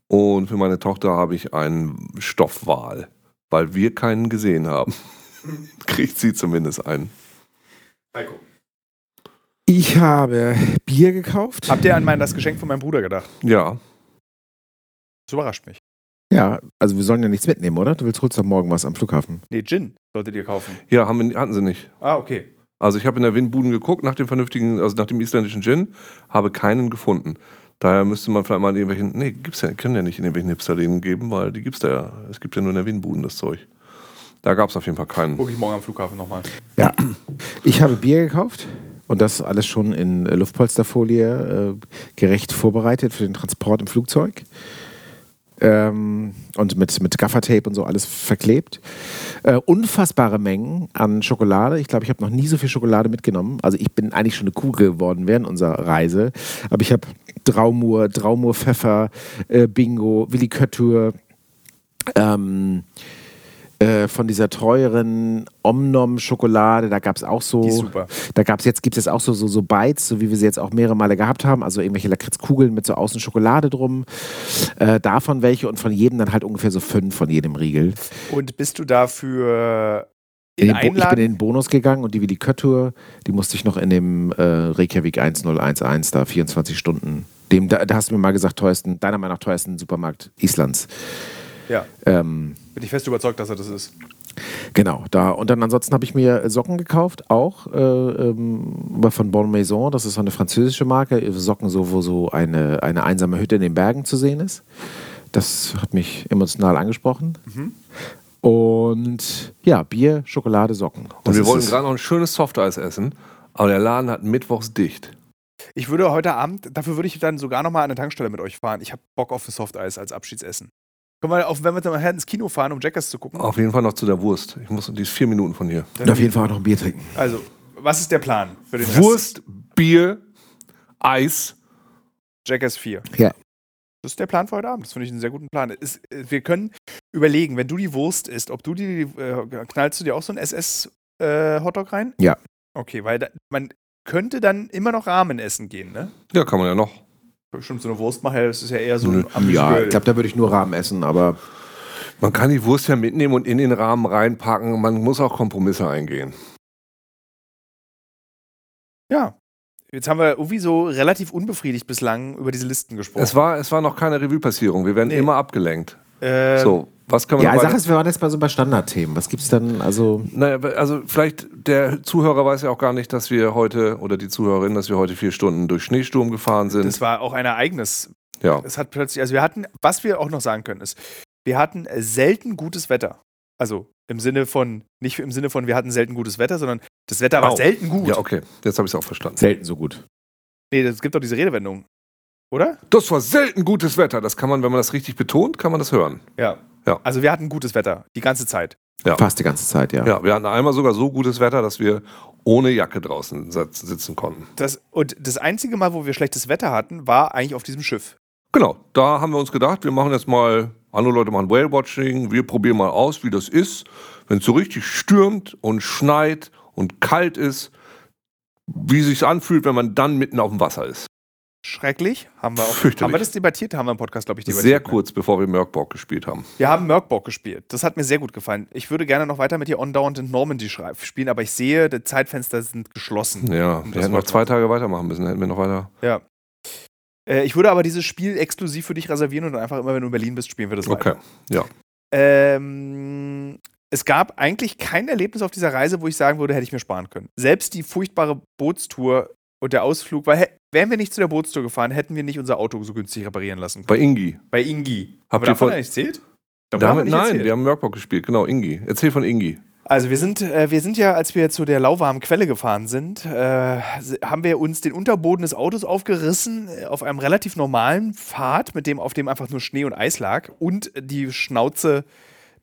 Und für meine Tochter habe ich einen Stoffwal, weil wir keinen gesehen haben. Kriegt sie zumindest einen. Heiko. Ich habe Bier gekauft. Habt ihr an mein, das Geschenk von meinem Bruder gedacht? Ja, Das überrascht mich. Ja, also wir sollen ja nichts mitnehmen, oder? Du willst holst doch morgen was am Flughafen. Nee, Gin solltet ihr kaufen. ja haben wir, hatten sie nicht. Ah, okay. Also ich habe in der Windbuden geguckt nach dem vernünftigen, also nach dem isländischen Gin, habe keinen gefunden. Daher müsste man vielleicht mal in irgendwelchen, nee, gibt's ja, können ja nicht in irgendwelchen Hipsterläden geben, weil die gibt's da ja. Es gibt ja nur in der Windbuden das Zeug. Da gab es auf jeden Fall keinen. Gucke ich morgen am Flughafen nochmal. Ja. Ich habe Bier gekauft und das alles schon in äh, Luftpolsterfolie äh, gerecht vorbereitet für den Transport im Flugzeug. Ähm, und mit, mit Gaffertape und so alles verklebt. Äh, unfassbare Mengen an Schokolade. Ich glaube, ich habe noch nie so viel Schokolade mitgenommen. Also ich bin eigentlich schon eine Kuh geworden während unserer Reise. Aber ich habe Draumur, Draumur Pfeffer, äh, Bingo, Willi Köttur, ähm, äh, von dieser teuren Omnom-Schokolade, da gab es auch so. Die ist super. Da gab es jetzt, gibt es auch so, so, so Bites, so wie wir sie jetzt auch mehrere Male gehabt haben, also irgendwelche Lakritzkugeln mit so außen Schokolade drum. Äh, davon welche und von jedem dann halt ungefähr so fünf von jedem Riegel. Und bist du dafür In in ich bin in den Bonus gegangen und die Willi Köttur, die musste ich noch in dem äh, Reykjavik 1011 da 24 Stunden. Dem, da, da hast du mir mal gesagt, teuersten, deiner Meinung nach teuersten Supermarkt Islands. Ja, Ähm, bin ich fest überzeugt, dass er das ist. Genau, da. Und dann ansonsten habe ich mir Socken gekauft, auch äh, ähm, von Bon Maison. Das ist so eine französische Marke. Socken, so, wo so eine, eine einsame Hütte in den Bergen zu sehen ist. Das hat mich emotional angesprochen. Und ja, Bier, Schokolade, Socken. Und Das wir ist wollten gerade noch ein schönes Softeis essen, aber der Laden hat mittwochs dicht. Ich würde heute Abend, dafür würde ich dann sogar nochmal an eine Tankstelle mit euch fahren. Ich habe Bock auf ein Softeis als Abschiedsessen. Können wir, auf, wenn wir dann mal ins Kino fahren, um Jackers zu gucken? Auf jeden Fall noch zu der Wurst. Ich muss, die ist vier Minuten von hier. Und auf jeden Fall auch noch ein Bier trinken. Also, was ist der Plan für den Rest? Wurst, Bier, Eis. Jackass 4. Ja. Das ist der Plan für heute Abend. Das finde ich einen sehr guten Plan. Ist, äh, wir können überlegen, wenn du die Wurst isst, ob du die, äh, knallst du dir auch so einen SS-Hotdog rein? Ja. Okay, weil da, man könnte dann immer noch Ramen essen gehen, ne? Ja, kann man ja noch. Bestimmt so eine Wurstmacher, das ist ja eher so Nö. am Ja, ich glaube, da würde ich nur Rahmen essen, aber Man kann die Wurst ja mitnehmen und in den Rahmen reinpacken. Man muss auch Kompromisse eingehen. Ja. Jetzt haben wir irgendwie so relativ unbefriedigt bislang über diese Listen gesprochen. Es war, es war noch keine Revue-Passierung. Wir werden Nee. immer abgelenkt. Äh, So, was können wir ja, weiter- ist, wir waren jetzt mal so bei Standardthemen. Was gibt's dann, also Naja, also vielleicht der Zuhörer weiß ja auch gar nicht, dass wir heute, oder die Zuhörerin, dass wir heute vier Stunden durch Schneesturm gefahren sind. Das war auch ein Ereignis. ja. Es hat plötzlich, also wir hatten, was wir auch noch sagen können, ist, wir hatten selten gutes Wetter. Also im Sinne von, nicht im Sinne von, wir hatten selten gutes Wetter, sondern das Wetter war Au. selten gut. ja, okay. Jetzt habe ich es auch verstanden. selten so gut. Nee, es gibt doch diese Redewendung. Oder? Das war selten gutes Wetter. Das kann man, wenn man das richtig betont, kann man das hören. Ja. Ja. Also wir hatten gutes Wetter, die ganze Zeit. Ja. Fast die ganze Zeit, ja. Ja, wir hatten einmal sogar so gutes Wetter, dass wir ohne Jacke draußen sitz- sitzen konnten. Das, und das einzige Mal, wo wir schlechtes Wetter hatten, war eigentlich auf diesem Schiff. Genau, da haben wir uns gedacht, wir machen jetzt mal, andere Leute machen Whale-Watching, wir probieren mal aus, wie das ist, wenn es so richtig stürmt und schneit und kalt ist, wie sich's anfühlt, wenn man dann mitten auf dem Wasser ist. Schrecklich. Haben wir, auch, haben wir das debattiert? Haben wir im Podcast, glaube ich, debattiert. Sehr ne? kurz, bevor wir Merkborg gespielt haben. Wir haben Merkborg gespielt. Das hat mir sehr gut gefallen. Ich würde gerne noch weiter mit dir On-Down in Normandy spielen, aber ich sehe, die Zeitfenster sind geschlossen. Ja, wir hätten noch zwei Tage weitermachen müssen, hätten wir noch weiter. Ja. Äh, ich würde aber dieses Spiel exklusiv für dich reservieren und dann einfach immer, wenn du in Berlin bist, spielen wir das Okay, weiter. ja. Ähm, es gab eigentlich kein Erlebnis auf dieser Reise, wo ich sagen würde, hätte ich mir sparen können. Selbst die furchtbare Bootstour und der Ausflug, weil wären wir nicht zu der Bootstour gefahren, hätten wir nicht unser Auto so günstig reparieren lassen können. Bei Ingi. Bei Ingi. Habt ihr davon von- nicht erzählt? Da haben wir, nicht nein, erzählt. wir haben Merkborg gespielt, genau, Ingi. Erzähl von Ingi. Also wir sind, äh, wir sind ja, als wir zu der lauwarmen Quelle gefahren sind, äh, haben wir uns den Unterboden des Autos aufgerissen äh, auf einem relativ normalen Pfad, mit dem auf dem einfach nur Schnee und Eis lag und die Schnauze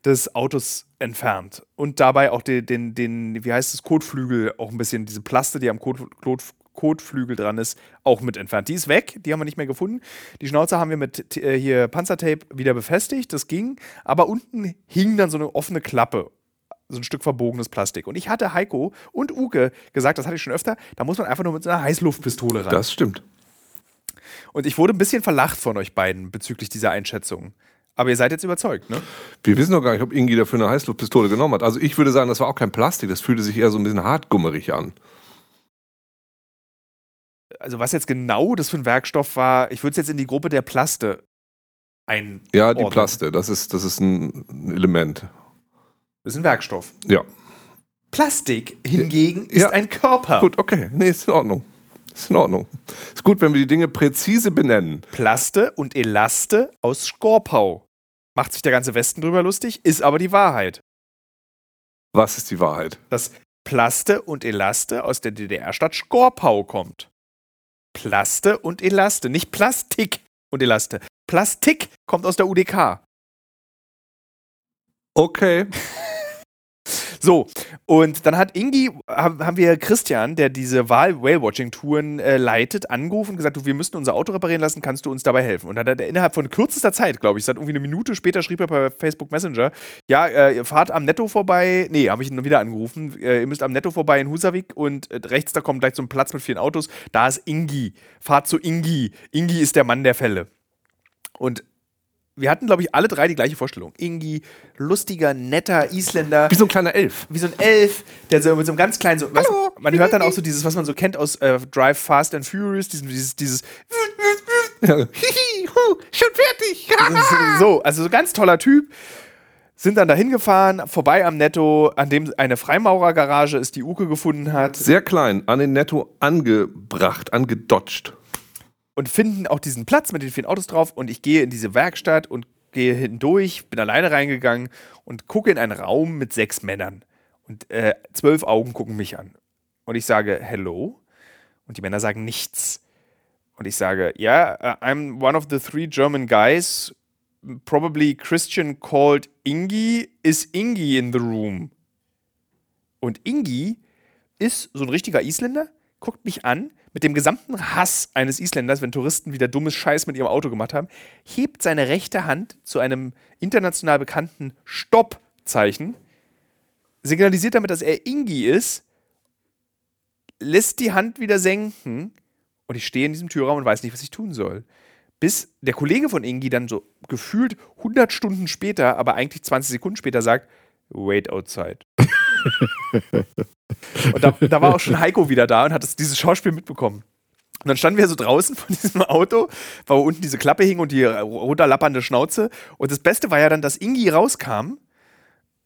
des Autos entfernt und dabei auch den, den, den wie heißt es, Kotflügel auch ein bisschen diese Plaste, die am Kot, Kot, Kotflügel dran ist, auch mit entfernt. Die ist weg, die haben wir nicht mehr gefunden. Die Schnauze haben wir mit äh, hier Panzertape wieder befestigt, das ging, aber unten hing dann so eine offene Klappe so ein Stück verbogenes Plastik. Und ich hatte Heiko und Uke gesagt, das hatte ich schon öfter, da muss man einfach nur mit so einer Heißluftpistole ran. Das stimmt. Und ich wurde ein bisschen verlacht von euch beiden bezüglich dieser Einschätzung. Aber ihr seid jetzt überzeugt, ne? Wir wissen doch gar nicht, ob Ingi dafür eine Heißluftpistole genommen hat. Also ich würde sagen, das war auch kein Plastik, das fühlte sich eher so ein bisschen hartgummerig an. Also was jetzt genau das für ein Werkstoff war, ich würde es jetzt in die Gruppe der Plaste ein. Ja, die. Plaste, das ist, das ist ein Element. Das ist ein Werkstoff. Ja. Plastik hingegen ist Ja. ein Körper. Gut, okay. Nee, ist in Ordnung. Ist in Ordnung. Ist gut, wenn wir die Dinge präzise benennen. Plaste und Elaste aus Skorpau. Macht sich der ganze Westen drüber lustig, ist aber die Wahrheit. Was ist die Wahrheit? dass Plaste und Elaste aus der DDR-Stadt Skorpau kommt. Plaste und Elaste, nicht Plastik und Elaste. Plastik kommt aus der UDK. Okay. So, und dann hat Ingi, haben wir Christian, der diese Wahl-Whale-Watching-Touren äh, leitet, angerufen und gesagt, du, wir müssten unser Auto reparieren lassen, kannst du uns dabei helfen? Und dann hat er innerhalb von kürzester Zeit, glaube ich, seit irgendwie eine Minute später schrieb er bei Facebook Messenger, ja, äh, ihr fahrt am Netto vorbei, nee, habe ich ihn wieder angerufen, äh, ihr müsst am Netto vorbei in Husavik und äh, rechts, da kommt gleich so ein Platz mit vielen Autos, da ist Ingi, fahrt zu Ingi, Ingi ist der Mann der Fälle. Und wir hatten, glaube ich, alle drei die gleiche Vorstellung. Ingi, lustiger, netter Isländer Wie so ein kleiner Elf. wie so ein Elf, der so mit so einem ganz kleinen, so, weißt, man hört dann auch so dieses, was man so kennt aus äh, Drive Fast and Furious, diesen, dieses, dieses, Ja. Hihi, hu, schon fertig. so, also so ganz toller Typ. Sind dann dahin gefahren, vorbei am Netto, an dem eine Freimaurergarage ist, die Uke gefunden hat, Sehr klein, an den Netto angebracht, angedodged. Und finden auch diesen Platz mit den vielen Autos drauf. Und ich gehe in diese Werkstatt und gehe hindurch, bin alleine reingegangen und gucke in einen Raum mit sechs Männern. Und äh, zwölf Augen gucken mich an. Und ich sage, hello. Und die Männer sagen nichts. Und ich sage, ja, yeah, I'm one of the three German guys. Probably Christian called Ingi. Is Ingi in the room? Und Ingi ist so ein richtiger Isländer, guckt mich an mit dem gesamten Hass eines Isländers, wenn Touristen wieder dummes Scheiß mit ihrem Auto gemacht haben, hebt seine rechte Hand zu einem international bekannten Stopp-Zeichen, signalisiert damit, dass er Ingi ist, lässt die Hand wieder senken und ich stehe in diesem Türraum und weiß nicht, was ich tun soll. Bis der Kollege von Ingi dann so gefühlt 100 Stunden später, aber eigentlich 20 Sekunden später sagt, wait outside. Und da, da war auch schon Heiko wieder da und hat das, dieses Schauspiel mitbekommen. Und dann standen wir so draußen von diesem Auto, wo unten diese Klappe hing und die runterlappernde Schnauze. Und das Beste war ja dann, dass Ingi rauskam,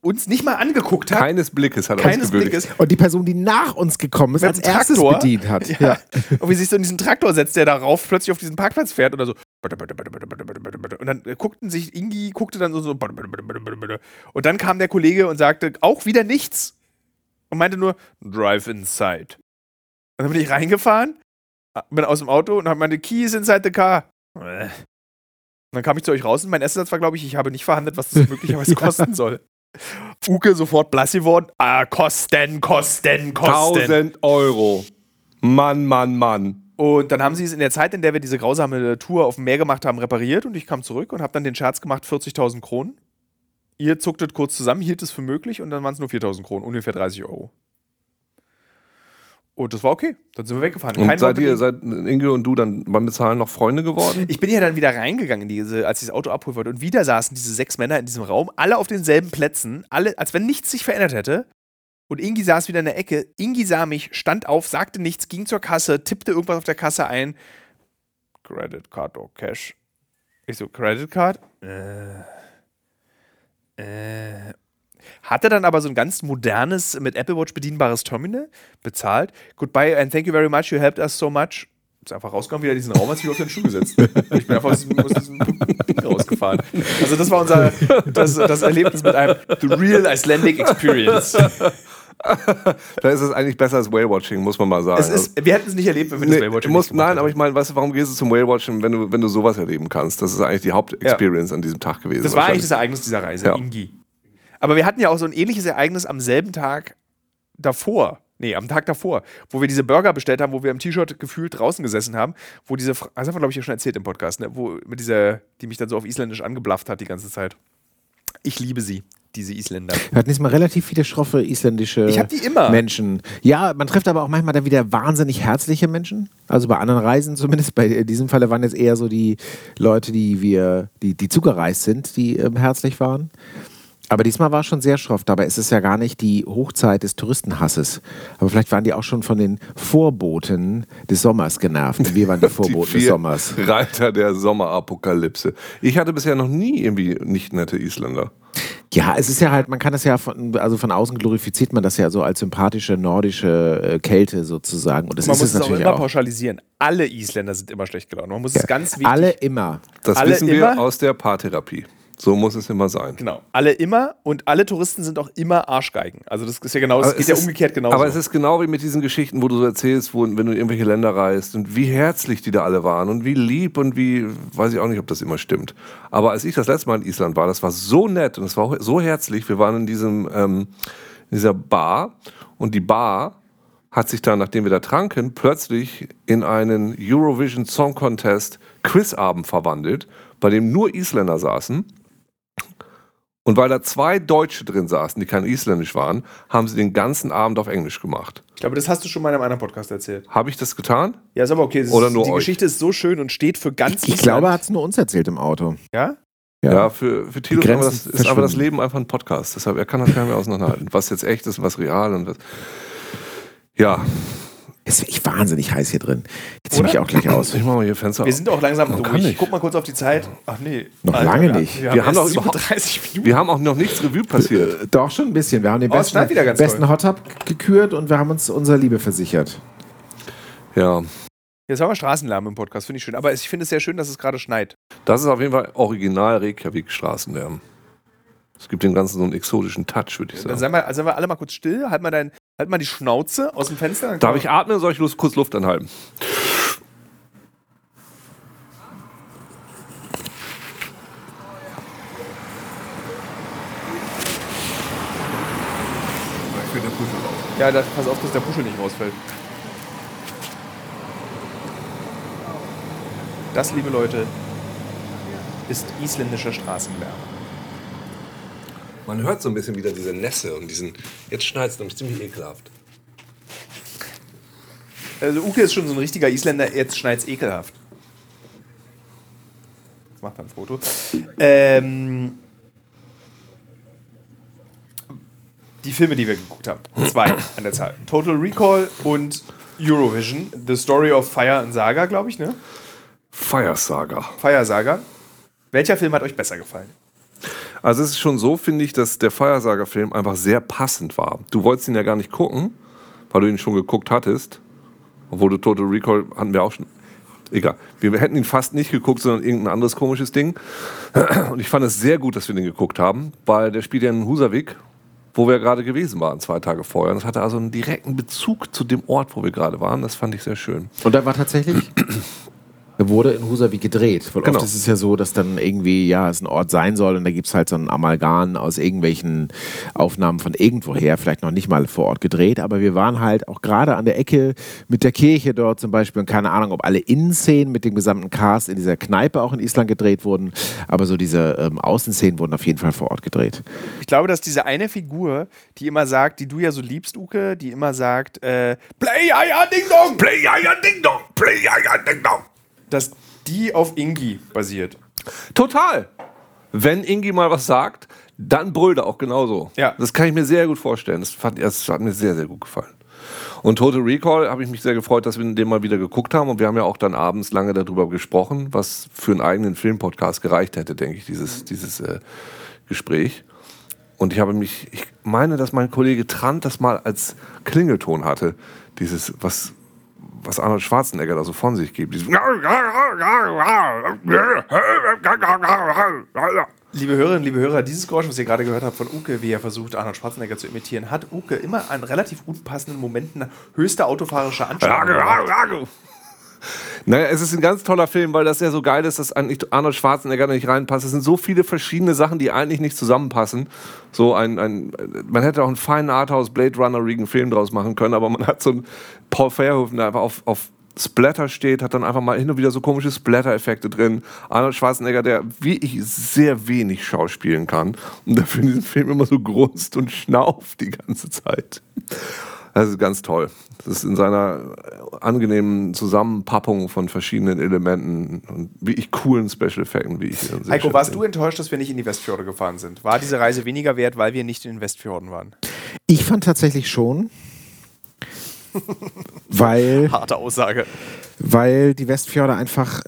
uns nicht mal angeguckt hat, Keines Blickes hat er keines uns gewürdigt. Blickes, Und die Person, die nach uns gekommen ist, Mit als erstes Traktor? bedient hat. Ja. Und wie sich so in diesen Traktor setzt, der darauf plötzlich auf diesen Parkplatz fährt oder so. Und dann guckten sich, Ingi guckte dann so, so. Und dann kam der Kollege und sagte auch wieder nichts. Und meinte nur, drive inside. Und dann bin ich reingefahren, bin aus dem Auto und habe meine Keys inside the car. Und dann kam ich zu euch raus und mein erster Satz war, glaube ich, ich habe nicht verhandelt, was das möglicherweise kosten soll. Uke sofort blass geworden. Ah, kosten, kosten, kosten. 1000 Euro. Mann, Mann, Mann. Und dann haben sie es in der Zeit, in der wir diese grausame Tour auf dem Meer gemacht haben, repariert und ich kam zurück und habe dann den Scherz gemacht, 40.000 Kronen. Ihr zucktet kurz zusammen, hielt es für möglich und dann waren es nur 4.000 Kronen, ungefähr 30 Euro. Und das war okay. Dann sind wir weggefahren. Und Kein seid ihr, seid Inge und du dann beim Bezahlen noch Freunde geworden? ich bin ja dann wieder reingegangen, in diese, als ich das Auto abholen wollte. Und wieder saßen diese sechs Männer in diesem Raum, alle auf denselben Plätzen, alle, als wenn nichts sich verändert hätte. Und Ingi saß wieder in der Ecke. Ingi sah mich, stand auf, sagte nichts, ging zur Kasse, tippte irgendwas auf der Kasse ein. Credit Card or Cash? Ich so, Credit Card? Äh. Äh. Hatte dann aber so ein ganz modernes, mit Apple Watch bedienbares Terminal, bezahlt. Goodbye and thank you very much, you helped us so much. Ist einfach rausgegangen, wieder diesen Raum, hat sich wieder auf den Stuhl gesetzt. Ich bin einfach aus diesem, aus diesem Ding rausgefahren. Also das war unser, das, das Erlebnis mit einem The Real Icelandic Experience. Da ist es eigentlich besser als Whale-Watching, muss man mal sagen. Ist, wir hätten es nicht erlebt, wenn wir das Nee, Whale-Watching muss, nicht gemacht nein, aber hätten. ich meine, weißt du, warum gehst du zum Whale-Watching, wenn du, wenn du sowas erleben kannst? Das ist eigentlich die Hauptexperience an diesem Tag gewesen. Das war eigentlich das Ereignis dieser Reise, Ja. Ingi. Aber wir hatten ja auch so ein ähnliches Ereignis am selben Tag davor. Nee, am Tag davor, wo wir diese Burger bestellt haben, wo wir im T-Shirt gefühlt draußen gesessen haben, wo diese, das haben wir, glaube ich, ja schon erzählt im Podcast, ne? wo mit dieser, die mich dann so auf Isländisch angeblafft hat die ganze Zeit. Ich liebe sie, diese Isländer. Wir hatten diesmal relativ viele schroffe isländische Ich hab die immer. Menschen. Ja, man trifft aber auch manchmal dann wieder wahnsinnig herzliche Menschen. Also bei anderen Reisen zumindest. Bei diesem Falle waren jetzt eher so die Leute, die wir, die, die zugereist sind, die ähm, herzlich waren. Aber diesmal war es schon sehr schroff. Dabei ist es ja gar nicht die Hochzeit des Touristenhasses. Aber vielleicht waren die auch schon von den Vorboten des Sommers genervt. Wir waren die die Vorboten des vier Sommers. Reiter der Sommerapokalypse. Ich hatte bisher noch nie irgendwie nicht nette Isländer. Ja, es ist ja halt, man kann das ja von, also von außen glorifiziert man das ja so als sympathische nordische äh, Kälte sozusagen. Und das Man ist muss es es auch natürlich immer auch. pauschalisieren. Alle Isländer sind immer schlecht gelaunt. Man muss es ganz wichtig. Alle immer. Das Alle wissen wir immer? aus der Paartherapie. So muss es immer sein. Genau. Alle immer und alle Touristen sind auch immer Arschgeigen. Also das ist ja genau, das geht ja ist- umgekehrt genauso. Aber es ist genau wie mit diesen Geschichten, wo du so erzählst, wo, wenn du in irgendwelche Länder reist und wie herzlich die da alle waren und wie lieb und wie, weiß ich auch nicht, ob das immer stimmt. Aber als ich das letzte Mal in Island war, das war so nett und es war so herzlich. Wir waren in diesem, ähm, in dieser Bar und die Bar hat sich dann, nachdem wir da tranken, plötzlich in einen Eurovision Song Contest Quizabend verwandelt, bei dem nur Isländer saßen. Und weil da zwei Deutsche drin saßen, die kein Isländisch waren, haben sie den ganzen Abend auf Englisch gemacht. ich glaube, das hast du schon mal in einem anderen Podcast erzählt. Habe ich das getan? Ja, ist aber okay. Es Oder ist, nur die euch. Geschichte ist so schön und steht für ganz Ich glaube, er hat es nur uns erzählt im Auto. Ja? Ja, für, für Tilo ist, aber das, Grenzen ist aber das. Leben einfach ein Podcast. Deshalb, er kann das gar nicht mehr auseinanderhalten. Was jetzt echt ist und was real und was. Ja, ist echt wahnsinnig heiß hier drin. Jetzt ziehe ich auch gleich aus. ich mache mal hier Fenster Wir auf. sind auch langsam Man kann durch. nicht. Guck mal kurz auf die Zeit. Ach nee. Noch lange wir- nicht. Wir, Wir haben, 37 Minuten. Wir haben auch noch nichts Revue passiert. Doch schon ein bisschen. Wir haben den Oh, es besten, besten. Hot Tub gekürt und wir haben uns unserer Liebe versichert. Ja, Jetzt haben wir Straßenlärm im Podcast, finde ich schön. Aber ich finde es sehr schön, dass es gerade schneit. das ist auf jeden Fall original Reykjavik Straßenlärm. Es gibt dem Ganzen so einen exotischen Touch, würde ich Dann sagen. seien wir, seien wir alle mal kurz still. Halt mal, dein, halt mal die Schnauze aus dem Fenster. dann Darf ich atmen? Soll ich kurz Luft anhalten? Ja, das, pass auf, dass der Puschel nicht rausfällt. Das, liebe Leute, ist isländischer Straßenlärm. Man hört so ein bisschen wieder diese Nässe und diesen. Jetzt schneit es nämlich ziemlich ekelhaft. Also Uke ist schon so ein richtiger Isländer, jetzt schneit's ekelhaft. Jetzt macht er ein Foto. Ähm, die Filme, die wir geguckt haben. Zwei an der Zahl. Total Recall und Eurovision. The Story of Fire and Saga, glaube ich, ne? Fire Saga. Fire Saga. Welcher Film hat euch besser gefallen? Also es ist schon so, finde ich, dass der Feiersager-Film einfach sehr passend war. Du wolltest ihn ja gar nicht gucken, weil du ihn schon geguckt hattest. Obwohl du Total Recall hatten wir auch schon. Egal. Wir hätten ihn fast nicht geguckt, sondern irgendein anderes komisches Ding. Und ich fand es sehr gut, dass wir den geguckt haben, weil der spielt ja in Husavik, wo wir gerade gewesen waren, zwei Tage vorher. Und das hatte also einen direkten Bezug zu dem Ort, wo wir gerade waren. Das fand ich sehr schön. Und da war tatsächlich wurde in Husavik gedreht. Weil Genau. oft ist es ja so, dass dann irgendwie, ja, es ein Ort sein soll und da gibt es halt so ein Amalgam aus irgendwelchen Aufnahmen von irgendwoher, vielleicht noch nicht mal vor Ort gedreht, aber wir waren halt auch gerade an der Ecke mit der Kirche dort zum Beispiel und keine Ahnung, ob alle Innenszenen mit dem gesamten Cast in dieser Kneipe auch in Island gedreht wurden, aber so diese ähm, Außenszenen wurden auf jeden Fall vor Ort gedreht. Ich glaube, dass diese eine Figur, die immer sagt, die du ja so liebst, Uke, die immer sagt, äh, Play ja ja Ding Dong, Play ja ja Ding Dong, Play ja ja Ding Dong. Dass die auf Ingi basiert. Total. Wenn Ingi mal was sagt, dann brüllt er auch genauso. Ja. Das kann ich mir sehr gut vorstellen. Das, fand, das hat mir sehr, sehr gut gefallen. Und Total Recall habe ich mich sehr gefreut, dass wir den mal wieder geguckt haben. Und wir haben ja auch dann abends lange darüber gesprochen, was für einen eigenen Filmpodcast gereicht hätte, denke ich, dieses, dieses äh, Gespräch. Und ich habe mich, ich meine, dass mein Kollege Trant das mal als Klingelton hatte. Dieses, was, was Arnold Schwarzenegger da so von sich gibt. Liebe Hörerinnen, liebe Hörer, dieses Geräusch, was ihr gerade gehört habt von Uke, wie er versucht, Arnold Schwarzenegger zu imitieren, hat Uke immer an relativ unpassenden Momenten höchste autofahrische Anspannung. gemacht. Naja, es ist ein ganz toller Film, weil das ja so geil ist, dass eigentlich Arnold Schwarzenegger da nicht reinpasst. Es sind so viele verschiedene Sachen, die eigentlich nicht zusammenpassen. So ein, ein man hätte auch einen feinen Arthouse Blade Runner-rigen Film draus machen können, aber man hat so einen Paul Verhoeven, der einfach auf, auf Splatter steht, hat dann einfach mal hin und wieder so komische Splatter-Effekte drin. Arnold Schwarzenegger, der wie ich sehr wenig schauspielen kann und dafür in diesem Film immer so grunzt und schnauft die ganze Zeit. Das ist ganz toll. Das ist in seiner angenehmen Zusammenpappung von verschiedenen Elementen und wie ich coolen Special Effekten, wie ich sehr Heiko, warst du enttäuscht, dass wir nicht in die Westfjorde gefahren sind? War diese Reise weniger wert, weil wir nicht in den Westfjorden waren? Ich fand tatsächlich schon, weil Harte Aussage. weil die Westfjorde einfach,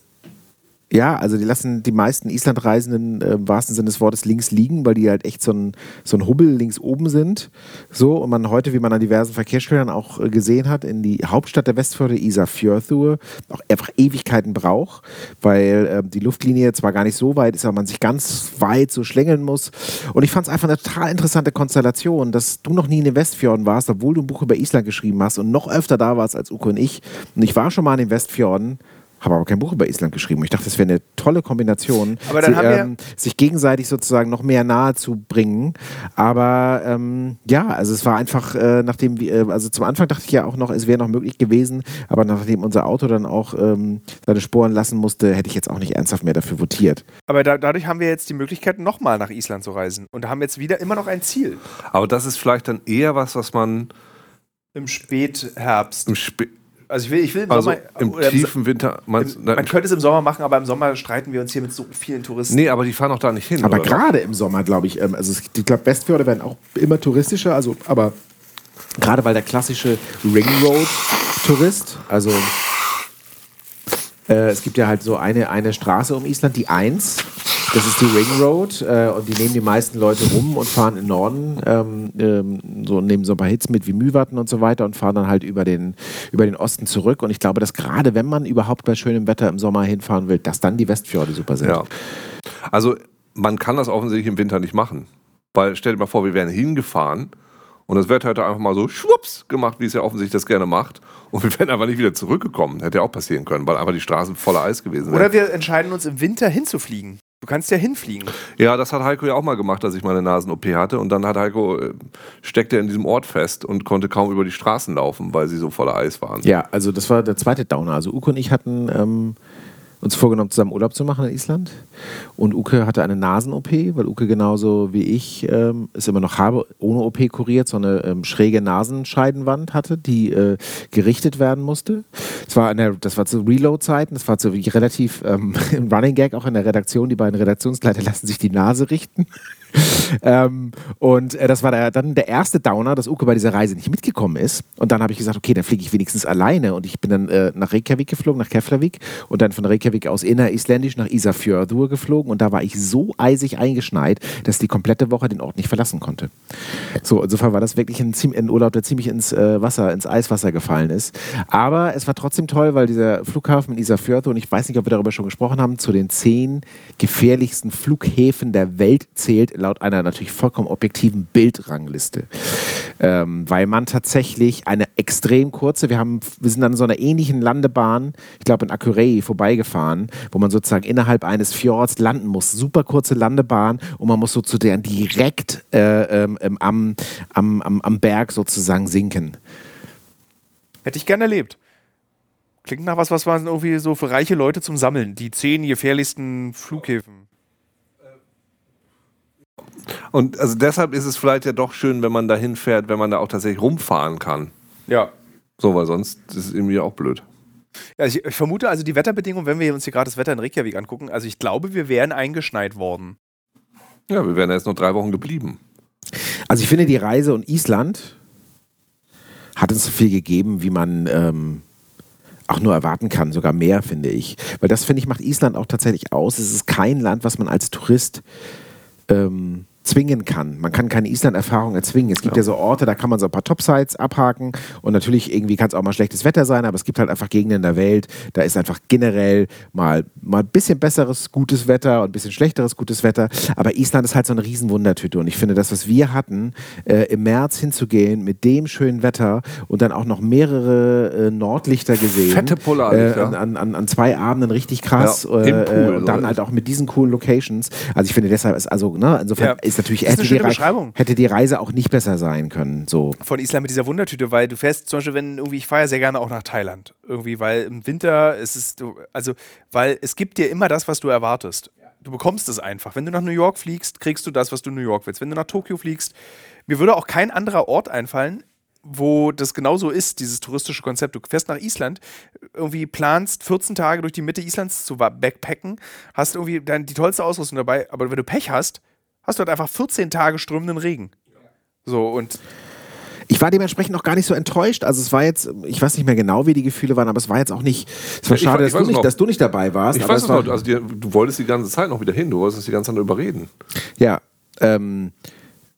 ja, also die lassen die meisten Islandreisenden äh, im wahrsten Sinne des Wortes links liegen, weil die halt echt so ein, so ein Hubbel links oben sind. So, und man heute, wie man an diversen Verkehrsschildern auch äh, gesehen hat, in die Hauptstadt der Westfjorde, Isafjörður, auch einfach Ewigkeiten braucht, weil ähm, die Luftlinie zwar gar nicht so weit ist, aber man sich ganz weit so schlängeln muss. Und ich fand es einfach eine total interessante Konstellation, dass du noch nie in den Westfjorden warst, obwohl du ein Buch über Island geschrieben hast und noch öfter da warst als Uko und ich. Und ich war schon mal in den Westfjorden, habe aber kein Buch über Island geschrieben. Ich dachte, das wäre eine tolle Kombination, Aber dann sie, haben wir- ähm, sich gegenseitig sozusagen noch mehr nahe zu bringen. Aber ähm, ja, also es war einfach, äh, nachdem wir, äh, also zum Anfang dachte ich ja auch noch, es wäre noch möglich gewesen, aber nachdem unser Auto dann auch ähm, seine Sporen lassen musste, hätte ich jetzt auch nicht ernsthaft mehr dafür votiert. Aber da, dadurch haben wir jetzt die Möglichkeit, nochmal nach Island zu reisen. Und haben jetzt wieder immer noch ein Ziel. Aber das ist vielleicht dann eher was, was man Im Spätherbst. im, Spe Also ich will, ich will im also Sommer. im oder im, tiefen Winter. Meinst, im, nein, man könnte es im Sommer machen, aber im Sommer streiten wir uns hier mit so vielen Touristen. nee, aber die fahren auch da nicht hin. Aber oder? gerade im Sommer, glaube ich, ähm, also es- ich glaube, Westfjorde werden auch immer touristischer, also aber gerade weil der klassische Ringroad-Tourist, also äh, es gibt ja halt so eine, eine Straße um Island, die 1, das ist die Ring Road äh, und die nehmen die meisten Leute rum und fahren in den Norden, ähm, ähm, so nehmen so ein paar Hits mit wie Mühwatten und so weiter und fahren dann halt über den, über den Osten zurück. Und ich glaube, dass gerade wenn man überhaupt bei schönem Wetter im Sommer hinfahren will, dass dann die Westfjorde super sind. Ja. Also man kann das offensichtlich im Winter nicht machen. Weil stell dir mal vor, wir wären hingefahren und das Wetter hätte einfach mal so schwupps gemacht, wie es ja offensichtlich das gerne macht. Und wir wären einfach nicht wieder zurückgekommen. Hätte ja auch passieren können, weil einfach die Straßen voller Eis gewesen wären. Oder wir entscheiden uns im Winter hinzufliegen. Du kannst ja hinfliegen. Ja, das hat Heiko ja auch mal gemacht, als ich meine Nasen-OP hatte. Und dann hat Heiko, äh, steckte in diesem Ort fest und konnte kaum über die Straßen laufen, weil sie so voller Eis waren. Ja, also das war der zweite Downer. Also Uke und ich hatten ähm, uns vorgenommen, zusammen Urlaub zu machen in Island. Und Uke hatte eine Nasen-OP, weil Uke genauso wie ich ähm, es immer noch habe, ohne OP kuriert, so eine ähm, schräge Nasenscheidenwand hatte, die äh, gerichtet werden musste. Das war, in der, das war zu Reload-Zeiten, das war zu relativ ähm, Running Gag auch in der Redaktion. Die beiden Redaktionsleiter lassen sich die Nase richten. ähm, und äh, das war der, dann der erste Downer, dass Uke bei dieser Reise nicht mitgekommen ist. Und dann habe ich gesagt, okay, dann fliege ich wenigstens alleine. Und ich bin dann äh, nach Reykjavik geflogen, nach Keflavik und dann von Reykjavik aus innerisländisch nach Isafjörður geflogen. Und da war ich so eisig eingeschneit, dass die komplette Woche den Ort nicht verlassen konnte. So, insofern war das wirklich ein, ein Urlaub, der ziemlich ins äh, Wasser, ins Eiswasser gefallen ist. Aber es war trotzdem toll, weil dieser Flughafen in Isafjörður, und ich weiß nicht, ob wir darüber schon gesprochen haben, zu den zehn gefährlichsten Flughäfen der Welt zählt, laut einer natürlich vollkommen objektiven Bildrangliste. Ähm, weil man tatsächlich eine extrem kurze, wir, haben, wir sind an so einer ähnlichen Landebahn, ich glaube in Akurey vorbeigefahren, wo man sozusagen innerhalb eines Fjords landen muss. Super kurze Landebahn und man muss sozusagen direkt äh, ähm, ähm, am, am, am, am Berg sozusagen sinken. Hätte ich gerne erlebt. Klingt nach was, was man irgendwie so für reiche Leute zum Sammeln. Die zehn gefährlichsten Flughäfen. Und also deshalb ist es vielleicht ja doch schön, wenn man da hinfährt, wenn man da auch tatsächlich rumfahren kann. Ja. So, weil sonst ist es irgendwie auch blöd. ja ich, ich vermute also die Wetterbedingungen, wenn wir uns hier gerade das Wetter in Reykjavik angucken, also ich glaube, wir wären eingeschneit worden. Ja, wir wären jetzt noch drei Wochen geblieben. Also ich finde, die Reise und Island hat uns so viel gegeben, wie man ähm, auch nur erwarten kann, sogar mehr, finde ich. Weil das, finde ich, macht Island auch tatsächlich aus. Es ist kein Land, was man als Tourist ähm, zwingen kann. Man kann keine Island-Erfahrung erzwingen. Es gibt ja. so Orte, da kann man so ein paar Topsites abhaken und natürlich irgendwie kann es auch mal schlechtes Wetter sein, aber es gibt halt einfach Gegenden in der Welt, da ist einfach generell mal mal ein bisschen besseres gutes Wetter und ein bisschen schlechteres gutes Wetter, aber Island ist halt so eine riesen Wundertüte und ich finde das, was wir hatten, äh, im März hinzugehen mit dem schönen Wetter und dann auch noch mehrere äh, Nordlichter gesehen. Fette Polarlichter. Äh, an, an, an zwei Abenden richtig krass. Ja, im äh, Pool, und dann halt auch mit diesen coolen Locations. Also ich finde deshalb ist also, ne, insofern Ja. ist natürlich, Das ist hätte, die schöne Rei- Beschreibung. hätte die Reise auch nicht besser sein können. So. Von Island mit dieser Wundertüte, weil du fährst zum Beispiel, wenn irgendwie, ich fahre ja sehr gerne auch nach Thailand. Irgendwie, weil im Winter ist es, also, weil es gibt dir immer das, was du erwartest. Du bekommst es einfach. Wenn du nach New York fliegst, kriegst du das, was du in New York willst. Wenn du nach Tokio fliegst, mir würde auch kein anderer Ort einfallen, wo das genauso ist, dieses touristische Konzept. Du fährst nach Island, irgendwie planst 14 Tage durch die Mitte Islands zu backpacken, hast irgendwie dann die tollste Ausrüstung dabei, aber wenn du Pech hast, hast du halt einfach 14 Tage strömenden Regen. So, und Ich war dementsprechend noch gar nicht so enttäuscht. Also es war jetzt, ich weiß nicht mehr genau, wie die Gefühle waren, aber es war jetzt auch nicht, es war Ich schade, dass, du nicht, dass du nicht dabei warst. Ich aber weiß es noch, also die, du wolltest die ganze Zeit noch wieder hin, du wolltest uns die ganze Zeit überreden. Ja, ähm,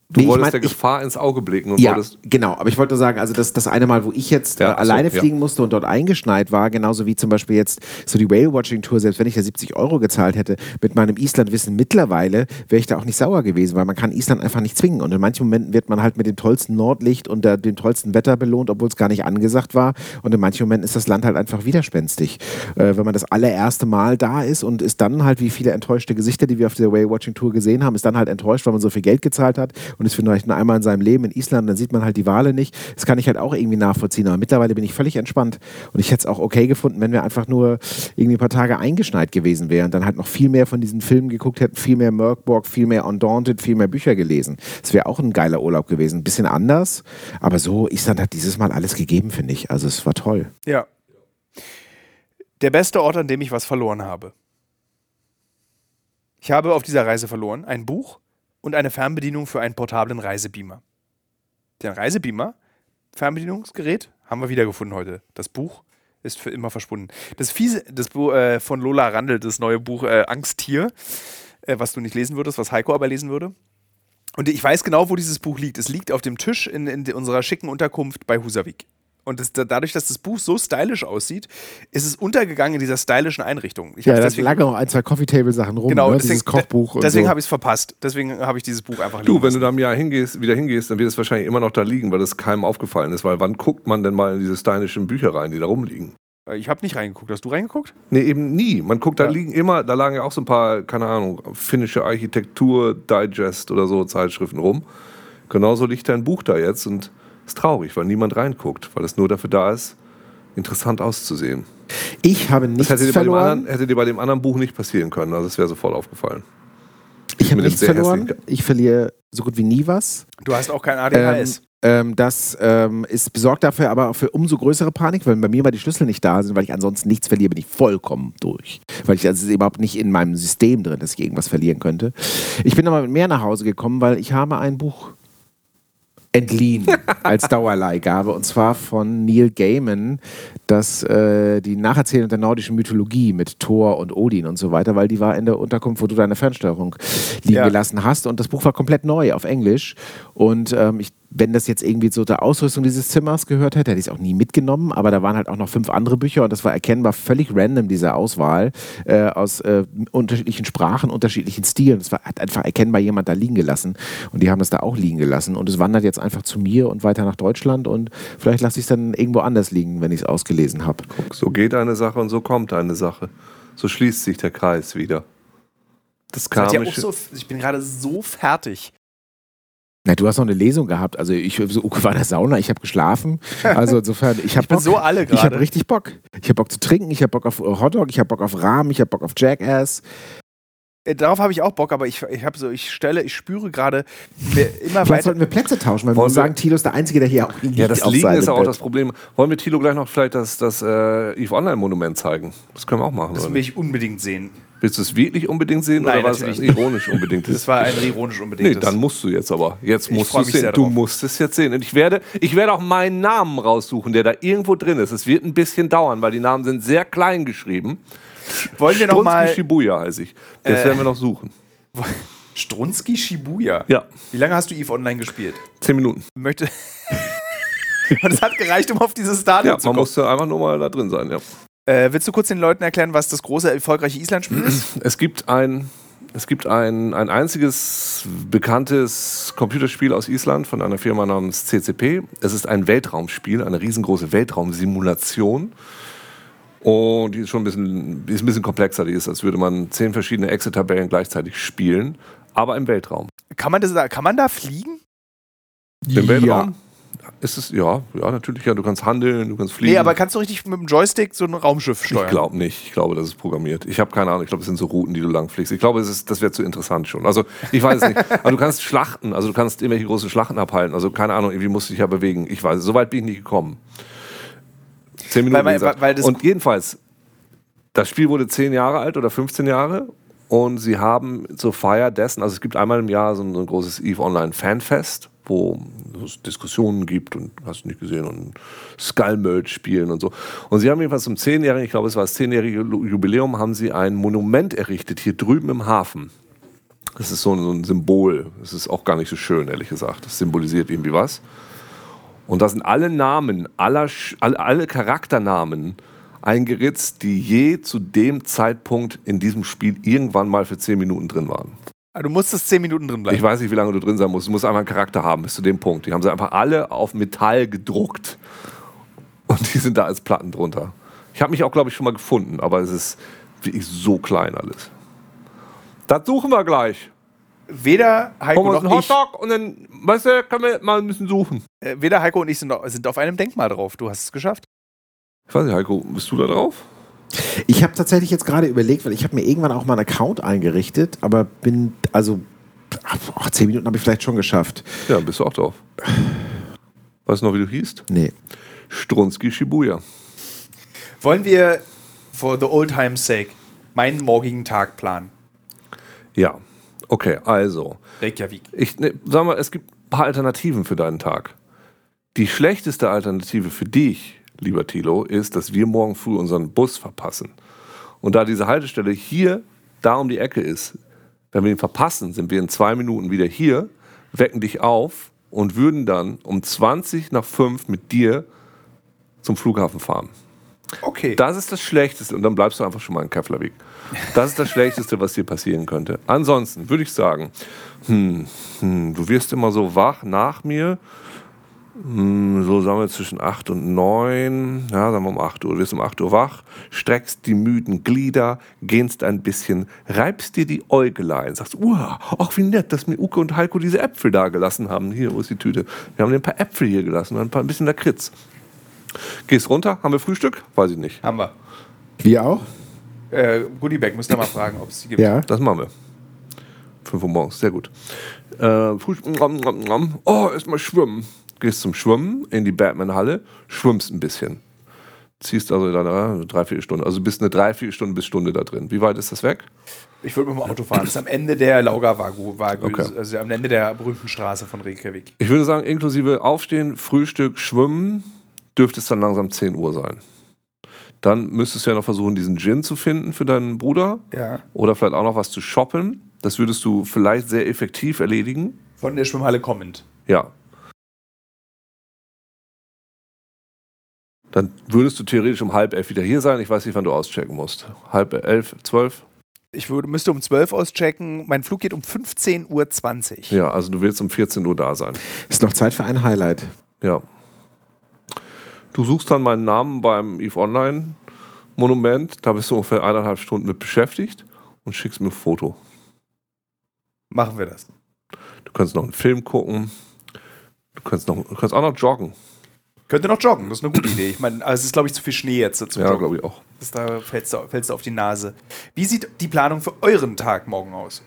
Du nee, ich wolltest mein, der ich, Gefahr ins Auge blicken und Ja, wolltest. genau. Aber ich wollte sagen, also das, das eine Mal, wo ich jetzt Ja, äh, ach so, alleine ja. fliegen musste und dort eingeschneit war, genauso wie zum Beispiel jetzt so die Whale-Watching-Tour, selbst wenn ich da 70 Euro gezahlt hätte, mit meinem Island-Wissen mittlerweile, wäre ich da auch nicht sauer gewesen, weil man kann Island einfach nicht zwingen. Und in manchen Momenten wird man halt mit dem tollsten Nordlicht und der, dem tollsten Wetter belohnt, obwohl es gar nicht angesagt war. Und in manchen Momenten ist das Land halt einfach widerspenstig. Äh, wenn man das allererste Mal da ist und ist dann halt, wie viele enttäuschte Gesichter, die wir auf dieser Whale-Watching-Tour gesehen haben, ist dann halt enttäuscht, weil man so viel Geld gezahlt hat und ist vielleicht nur einmal in seinem Leben in Island, dann sieht man halt die Wale nicht. Das kann ich halt auch irgendwie nachvollziehen. Aber mittlerweile bin ich völlig entspannt. Und ich hätte es auch okay gefunden, wenn wir einfach nur irgendwie ein paar Tage eingeschneit gewesen wären. Dann halt noch viel mehr von diesen Filmen geguckt hätten, viel mehr Merkborg, viel mehr Undaunted, viel mehr Bücher gelesen. Das wäre auch ein geiler Urlaub gewesen. Ein bisschen anders. Aber so, Island hat dieses Mal alles gegeben, finde ich. Also es war toll. Ja. Der beste Ort, an dem ich was verloren habe. Ich habe auf dieser Reise verloren ein Buch und eine Fernbedienung für einen portablen Reisebeamer. Den Reisebeamer, Fernbedienungsgerät, haben wir wiedergefunden heute. Das Buch ist für immer verschwunden. Das fiese, das Buch äh, von Lola Randl, das neue Buch äh, Angsttier, äh, was du nicht lesen würdest, was Heiko aber lesen würde. Und ich weiß genau, wo dieses Buch liegt. Es liegt auf dem Tisch in, in unserer schicken Unterkunft bei Husavik. Und das, dadurch, dass das Buch so stylisch aussieht, ist es untergegangen in dieser stylischen Einrichtung. Ich Ja, da lagen auch ein, zwei Coffee-Table-Sachen rum. Genau, ne? deswegen, Dieses Kochbuch. und deswegen so. habe ich es verpasst. Deswegen habe ich dieses Buch einfach liegen Du, wenn lassen. du da im Jahr hingehst, wieder hingehst, dann wird es wahrscheinlich immer noch da liegen, weil es keinem aufgefallen ist. Weil wann guckt man denn mal in diese steinischen Bücher rein, die da rumliegen? Ich habe nicht reingeguckt. Hast du reingeguckt? Nee, eben nie. Man guckt, da Ja. liegen immer, da lagen ja auch so ein paar, keine Ahnung, finnische Architektur, Digest oder so Zeitschriften rum. Genauso liegt da ein Buch da jetzt und ist traurig, weil niemand reinguckt, weil es nur dafür da ist, interessant auszusehen. Ich habe Das nichts hätte bei dem verloren. anderen, hätte dir bei dem anderen Buch nicht passieren können, also es wäre sofort aufgefallen. Ich habe mit dem nichts sehr verloren. Ich verliere so gut wie nie was. Du hast auch kein Ähm, ADHS. ähm, das ähm, ist besorgt dafür aber auch für umso größere Panik, weil bei mir, weil die Schlüssel nicht da sind, weil ich ansonsten nichts verliere, bin ich vollkommen durch. Weil ich, also es ist überhaupt nicht in meinem System drin, dass ich irgendwas verlieren könnte. Ich bin aber mit mehr nach Hause gekommen, weil ich habe ein Buch entliehen als Dauerleihgabe und zwar von Neil Gaiman, das äh, die Nacherzählung der nordischen Mythologie mit Thor und Odin und so weiter, weil die war in der Unterkunft, wo du deine Fernsteuerung liegen Ja. gelassen hast und das Buch war komplett neu auf Englisch und ähm, ich wenn das jetzt irgendwie so der Ausrüstung dieses Zimmers gehört hätte, hätte ich es auch nie mitgenommen. Aber da waren halt auch noch fünf andere Bücher und das war erkennbar völlig random, diese Auswahl äh, aus äh, unterschiedlichen Sprachen, unterschiedlichen Stilen. Es war, hat einfach erkennbar jemand da liegen gelassen und die haben das da auch liegen gelassen. Und es wandert jetzt einfach zu mir und weiter nach Deutschland und vielleicht lasse ich es dann irgendwo anders liegen, wenn ich es ausgelesen habe. So geht eine Sache und so kommt eine Sache. So schließt sich der Kreis wieder. Das ihr auch karmische. so, ich bin gerade so fertig. Na, du hast noch eine Lesung gehabt. Also ich so, Uke war in der Sauna, ich habe geschlafen. Also insofern, ich habe so alle Ich habe gerade. richtig Bock. Ich habe Bock zu trinken, ich habe Bock auf Hotdog, ich habe Bock auf Rahmen, ich habe Bock auf Jackass. Äh, Darauf habe ich auch Bock, aber ich, ich habe so, ich stelle, ich spüre gerade immer Vielleicht weiter. sollten wir Plätze tauschen, weil wir Wollen müssen wir- sagen, Thilo ist der Einzige, der hier auch liegt Ja, das auf Liegen ist ja auch Bett. das Problem. Wollen wir Tilo gleich noch vielleicht das, das äh, EVE Online-Monument zeigen? Das können wir auch machen. Das Oder will nicht? ich unbedingt sehen. Willst du es wirklich unbedingt sehen Nein, oder war es ein ironisch unbedingt? Das war ein ironisch Nee, unbedingt. dann musst du jetzt aber. Jetzt musst du es sehen. Du musst es jetzt sehen. Und ich werde, ich werde auch meinen Namen raussuchen, der da irgendwo drin ist. Es wird ein bisschen dauern, weil die Namen sind sehr klein geschrieben. Wollen wir noch Strunski mal Shibuya heiße ich. Das Äh. werden wir noch suchen. Strunski Shibuya? Ja, Wie lange hast du EVE Online gespielt? zehn Minuten. Möchte. Und es hat gereicht, um auf dieses Stadion Ja, zu man kommen. musste einfach nur mal da drin sein. Ja. Äh, willst du kurz den Leuten erklären, was das große, erfolgreiche Island-Spiel ist? Es gibt ein, es gibt ein, ein einziges bekanntes Computerspiel aus Island von einer Firma namens CCP. Es ist ein Weltraumspiel, eine riesengroße Weltraumsimulation. Und die ist schon ein bisschen, die ist ein bisschen komplexer. Die ist, als würde man zehn verschiedene Excel-Tabellen gleichzeitig spielen, aber im Weltraum. Kann man, das da, kann man da fliegen? Im Weltraum ist es, ja, ja, natürlich, ja, du kannst handeln, du kannst fliegen. Nee, aber kannst du richtig mit dem Joystick so ein Raumschiff steuern? Ich glaube nicht. Ich glaube, das ist programmiert. Ich habe keine Ahnung. Ich glaube, es sind so Routen, die du lang fliegst. Ich glaube, es ist, das wäre zu interessant schon. Also, ich weiß es nicht. Aber du kannst Schlachten, also du kannst irgendwelche großen Schlachten abhalten. Also, keine Ahnung, irgendwie musst du dich ja bewegen. Ich weiß, es. so weit bin ich nicht gekommen. Zehn Minuten. Weil- weil- weil das- Und jedenfalls, das Spiel wurde zehn Jahre alt oder 15 Jahre. Und sie haben zur Feier dessen, also es gibt einmal im Jahr so ein, so ein großes EVE Online Fanfest, wo es Diskussionen gibt und hast nicht gesehen und Skull-Merge spielen und so. Und sie haben jedenfalls zum zehnjährigen, ich glaube es war das zehnjährige Jubiläum, haben sie ein Monument errichtet hier drüben im Hafen. Das ist so ein, so ein Symbol. Das ist auch gar nicht so schön, ehrlich gesagt. Das symbolisiert irgendwie was. Und da sind alle Namen, aller, alle, Charakternamen eingeritzt, die je zu dem Zeitpunkt in diesem Spiel irgendwann mal für 10 Minuten drin waren. Ah, Du musstest zehn Minuten drin bleiben. Ich weiß nicht, wie lange du drin sein musst. Du musst einfach einen Charakter haben bis zu dem Punkt. Die haben sie einfach alle auf Metall gedruckt. Und die sind da als Platten drunter. Ich habe mich auch, glaube ich, schon mal gefunden, aber es ist wirklich so klein alles. Das suchen wir gleich. Weder Heiko uns noch einen ich, Hotdog und dann, weißt du, können wir mal ein bisschen suchen. äh, weder Heiko und ich sind, sind auf einem Denkmal drauf. Du hast es geschafft. Ich weiß nicht, Heiko, bist du da drauf? Ich habe tatsächlich jetzt gerade überlegt, weil ich habe mir irgendwann auch mal einen Account eingerichtet, aber bin, also, ach, zehn Minuten habe ich vielleicht schon geschafft. Ja, bist du auch drauf. Weißt du noch, wie du hießt? Nee. Strunski Shibuya. Wollen wir for the old time's sake meinen morgigen Tag planen? Ja. Okay, also. Reykjavik. Ich ne, sag mal, es gibt ein paar Alternativen für deinen Tag. Die schlechteste Alternative für dich, lieber Thilo, ist, dass wir morgen früh unseren Bus verpassen. Und da diese Haltestelle hier da um die Ecke ist, wenn wir ihn verpassen, sind wir in zwei Minuten wieder hier, wecken dich auf und würden dann um 20 nach 5 mit dir zum Flughafen fahren. Okay. Das ist das Schlechteste und dann bleibst du einfach schon mal in Keflavik. Das ist das Schlechteste, was dir passieren könnte. Ansonsten würde ich sagen, hm, hm, du wirst immer so wach nach mir. Hm, so sagen wir zwischen 8 und 9, ja, sagen wir um 8 Uhr. Du wirst um 8 Uhr wach, streckst die müden Glieder, gähnst ein bisschen, reibst dir die Äugelein, sagst, uah, ach wie nett, dass mir Uke und Heiko diese Äpfel da gelassen haben. Hier, wo ist die Tüte? Wir haben dir ein paar Äpfel hier gelassen und ein, paar, ein bisschen Lakritz. Gehst runter, haben wir Frühstück? Weiß ich nicht. Haben wir. Wir auch? Äh, Goodiebag, müsst ihr mal fragen, ob es die gibt. Ja. Das machen wir. 5 Uhr morgens, sehr gut. Äh, Frühstück, nom, nom, nom. oh, erstmal schwimmen. Gehst zum Schwimmen in die Batman-Halle, schwimmst ein bisschen. Ziehst also dann äh, drei, vier Stunden. Also bist eine drei, vier Stunden bis Stunde da drin. Wie weit ist das weg? Ich würde mit dem Auto fahren. Das ist am Ende der Laugavagu, Vagu, Okay. also am Ende der berühmten Straße von Reykjavik. Ich würde sagen, inklusive Aufstehen, Frühstück, Schwimmen, dürfte es dann langsam 10 Uhr sein. Dann müsstest du ja noch versuchen, diesen Gin zu finden für deinen Bruder. Ja. Oder vielleicht auch noch was zu shoppen. Das würdest du vielleicht sehr effektiv erledigen. Von der Schwimmhalle kommend. Ja. Dann würdest du theoretisch um halb elf wieder hier sein. Ich weiß nicht, wann du auschecken musst. Halb elf, zwölf? Ich würde, müsste um 12 auschecken. Mein Flug geht um 15.20 Uhr. Ja, also du willst um 14 Uhr da sein. Ist noch Zeit für ein Highlight. Ja. Du suchst dann meinen Namen beim EVE Online Monument. Da bist du ungefähr eineinhalb Stunden mit beschäftigt und schickst mir ein Foto. Machen wir das. Du kannst noch einen Film gucken. Du kannst, noch, du kannst auch noch joggen. Könnte noch joggen, das ist eine gute Idee. Ich meine, also es ist, glaube ich, zu viel Schnee jetzt zum Ja, glaube ich auch. Das, da fällst du, fällst du auf die Nase. Wie sieht die Planung für euren Tag morgen aus?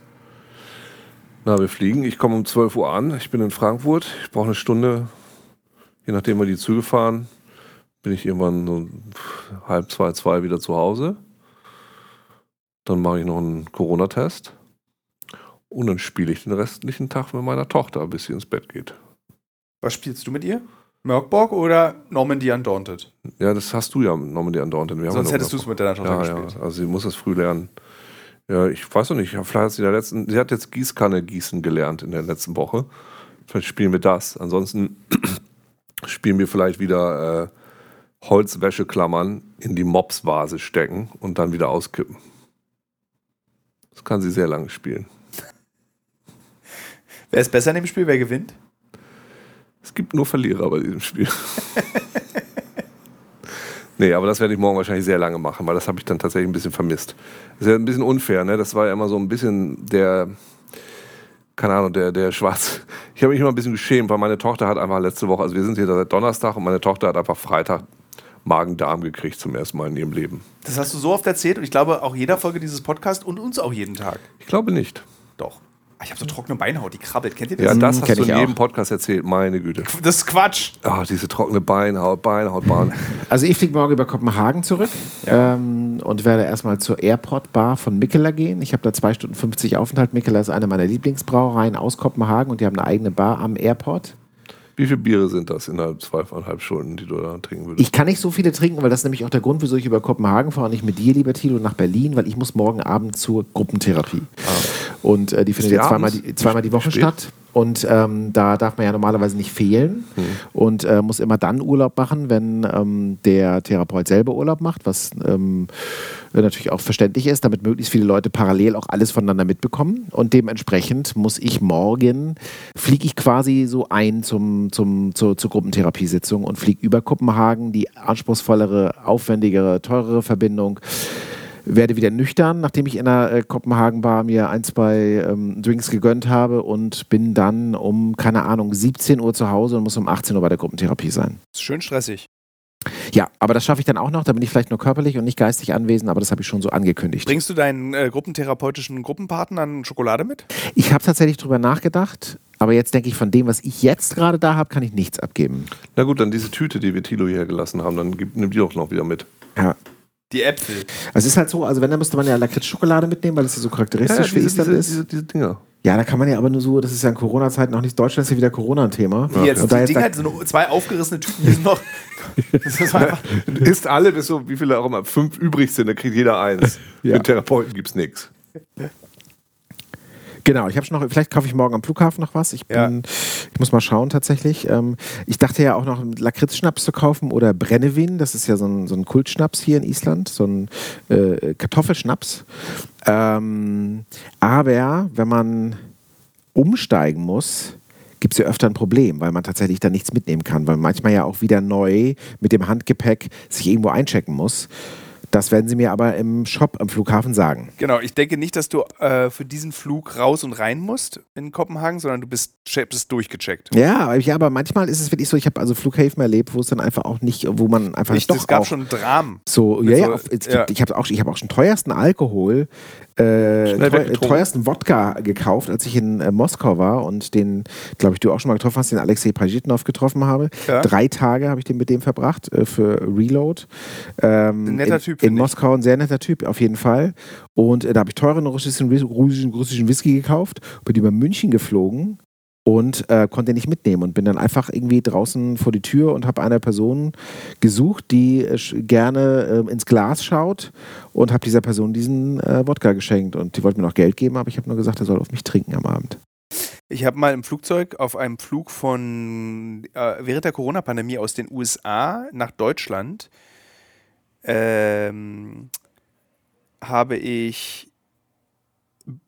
Na, wir fliegen. Ich komme um 12 Uhr an. Ich bin in Frankfurt. Ich brauche eine Stunde. Je nachdem, wir die Züge fahren, bin ich irgendwann so halb zwei, zwei wieder zu Hause. Dann mache ich noch einen Corona-Test. Und dann spiele ich den restlichen Tag mit meiner Tochter, bis sie ins Bett geht. Was spielst du mit ihr? Merkborg oder Normandy Undaunted? Ja, das hast du ja Normandy Undaunted. Wir Sonst hättest du es mit deiner Tochter ja, gespielt. ja, also sie muss das früh lernen. Ja, ich weiß noch nicht. Vielleicht hat sie, in der letzten, sie hat jetzt Gießkanne gießen gelernt in der letzten Woche. Vielleicht spielen wir das. Ansonsten spielen wir vielleicht wieder äh, Holzwäscheklammern in die Mopsvase stecken und dann wieder auskippen. Das kann sie sehr lange spielen. Wer ist besser in dem Spiel? Wer gewinnt? Es gibt nur Verlierer bei diesem Spiel. nee, aber das werde ich morgen wahrscheinlich sehr lange machen, weil das habe ich dann tatsächlich ein bisschen vermisst. Das ist ja ein bisschen unfair, ne? Das war ja immer so ein bisschen der, keine Ahnung, der, der Schwarz. Ich habe mich immer ein bisschen geschämt, weil meine Tochter hat einfach letzte Woche, also wir sind hier seit Donnerstag und meine Tochter hat einfach Freitag Magen-Darm gekriegt zum ersten Mal in ihrem Leben. Das hast du so oft erzählt und ich glaube auch jeder Folge dieses Podcasts und uns auch jeden Tag. Ich glaube nicht. Doch. Ah, Ich habe so trockene Beinhaut, die krabbelt. Kennt ihr das? Ja, das hast du ich in jedem auch. Podcast erzählt, meine Güte. Das ist Quatsch. Ah, diese trockene Beinhaut, Beinhaut, Bahn. Also ich fliege morgen über Kopenhagen zurück ähm, und werde erstmal zur Airport Bar von Mikkeler gehen. Ich habe da zwei Stunden 50 Aufenthalt. Mikkeler ist eine meiner Lieblingsbrauereien aus Kopenhagen und die haben eine eigene Bar am Airport. Wie viele Biere sind das innerhalb zweieinhalb Stunden, die du da trinken würdest? Ich kann nicht so viele trinken, weil das ist nämlich auch der Grund, wieso ich über Kopenhagen fahre und nicht mit dir, lieber Tilo, nach Berlin, weil ich muss morgen Abend zur Gruppentherapie. Und äh, die findet ja zweimal die, zweimal die Woche Spät? statt. Und ähm, da darf man ja normalerweise nicht fehlen und äh, muss immer dann Urlaub machen, wenn ähm, der Therapeut selber Urlaub macht, was ähm, natürlich auch verständlich ist, damit möglichst viele Leute parallel auch alles voneinander mitbekommen. Und dementsprechend muss ich morgen, fliege ich quasi so ein zum, zum, zur, zur Gruppentherapiesitzung und fliege über Kopenhagen, die anspruchsvollere, aufwendigere, teurere Verbindung werde wieder nüchtern, nachdem ich in der äh, Kopenhagen-Bar mir ein, zwei ähm, Drinks gegönnt habe und bin dann um, keine Ahnung, 17 Uhr zu Hause und muss um 18 Uhr bei der Gruppentherapie sein. Ist schön stressig. Ja, aber das schaffe ich dann auch noch. Da bin ich vielleicht nur körperlich und nicht geistig anwesend, aber das habe ich schon so angekündigt. Bringst du deinen äh, gruppentherapeutischen Gruppenpartnern Schokolade mit? Ich habe tatsächlich drüber nachgedacht, aber jetzt denke ich, von dem, was ich jetzt gerade da habe, kann ich nichts abgeben. Na gut, dann diese Tüte, die wir Tilo hierher gelassen haben, dann gib, nimm die doch noch wieder mit. Ja. Die Äpfel. Also es ist halt so, also wenn, dann müsste man ja Lakritz-Schokolade mitnehmen, weil das ja so charakteristisch für diese, Island diese, ist. diese, diese Dinger. Ja, da kann man ja aber nur so, das ist ja in Corona-Zeiten auch nicht, Deutschland ist ja wieder Corona ein Thema. Die jetzt, Und da die Dinger, da- so eine, zwei aufgerissene Tüten, die sind noch. Das ist einfach, Isst alle, bis so, wie viele auch immer, fünf übrig sind, dann kriegt jeder eins. Ja. Mit Therapeuten gibt's nichts. Genau, ich habe schon noch, vielleicht kaufe ich morgen am Flughafen noch was. Ich, bin, Ja. ich muss mal schauen tatsächlich. Ähm, ich dachte ja auch noch einen Lakritzschnaps zu kaufen oder Brennevin. Das ist ja so ein, so ein Kultschnaps hier in Island, so ein äh, Kartoffelschnaps. Ähm, aber wenn man umsteigen muss, gibt es ja öfter ein Problem, weil man tatsächlich dann nichts mitnehmen kann, weil man manchmal ja auch wieder neu mit dem Handgepäck sich irgendwo einchecken muss. Das werden sie mir aber im Shop am Flughafen sagen. genau, ich denke nicht, dass du äh, für diesen Flug raus und rein musst in Kopenhagen, sondern du bist, bist durchgecheckt. Ja, aber- ja, aber manchmal ist es wirklich so, ich habe also Flughäfen erlebt, wo es dann einfach auch nicht, wo man einfach Ich, doch es gab auch schon Dramen. so, ja, ja, so- auf, ja. Gibt, ich habe auch, ich hab auch schon teuersten Alkohol, äh, Schnell teu, weggetrunken. teuersten Wodka gekauft, als ich in äh, Moskau war und den, glaube ich, du auch schon mal getroffen hast, den Alexei Pajitnov getroffen habe. Ja. Drei Tage habe ich den mit dem verbracht äh, für Reload. Ähm, Ein netter in, Typ, In ich. Moskau ein sehr netter Typ, auf jeden Fall. Und äh, da habe ich teuren russischen, russischen, russischen Whisky gekauft, bin über München geflogen und äh, konnte nicht mitnehmen und bin dann einfach irgendwie draußen vor die Tür und habe eine Person gesucht, die äh, gerne äh, ins Glas schaut und habe dieser Person diesen äh, Wodka geschenkt und die wollte mir noch Geld geben, aber ich habe nur gesagt, er soll auf mich trinken am Abend. Ich habe mal im Flugzeug auf einem Flug von äh, während der Corona-Pandemie aus den USA nach Deutschland ähm, habe ich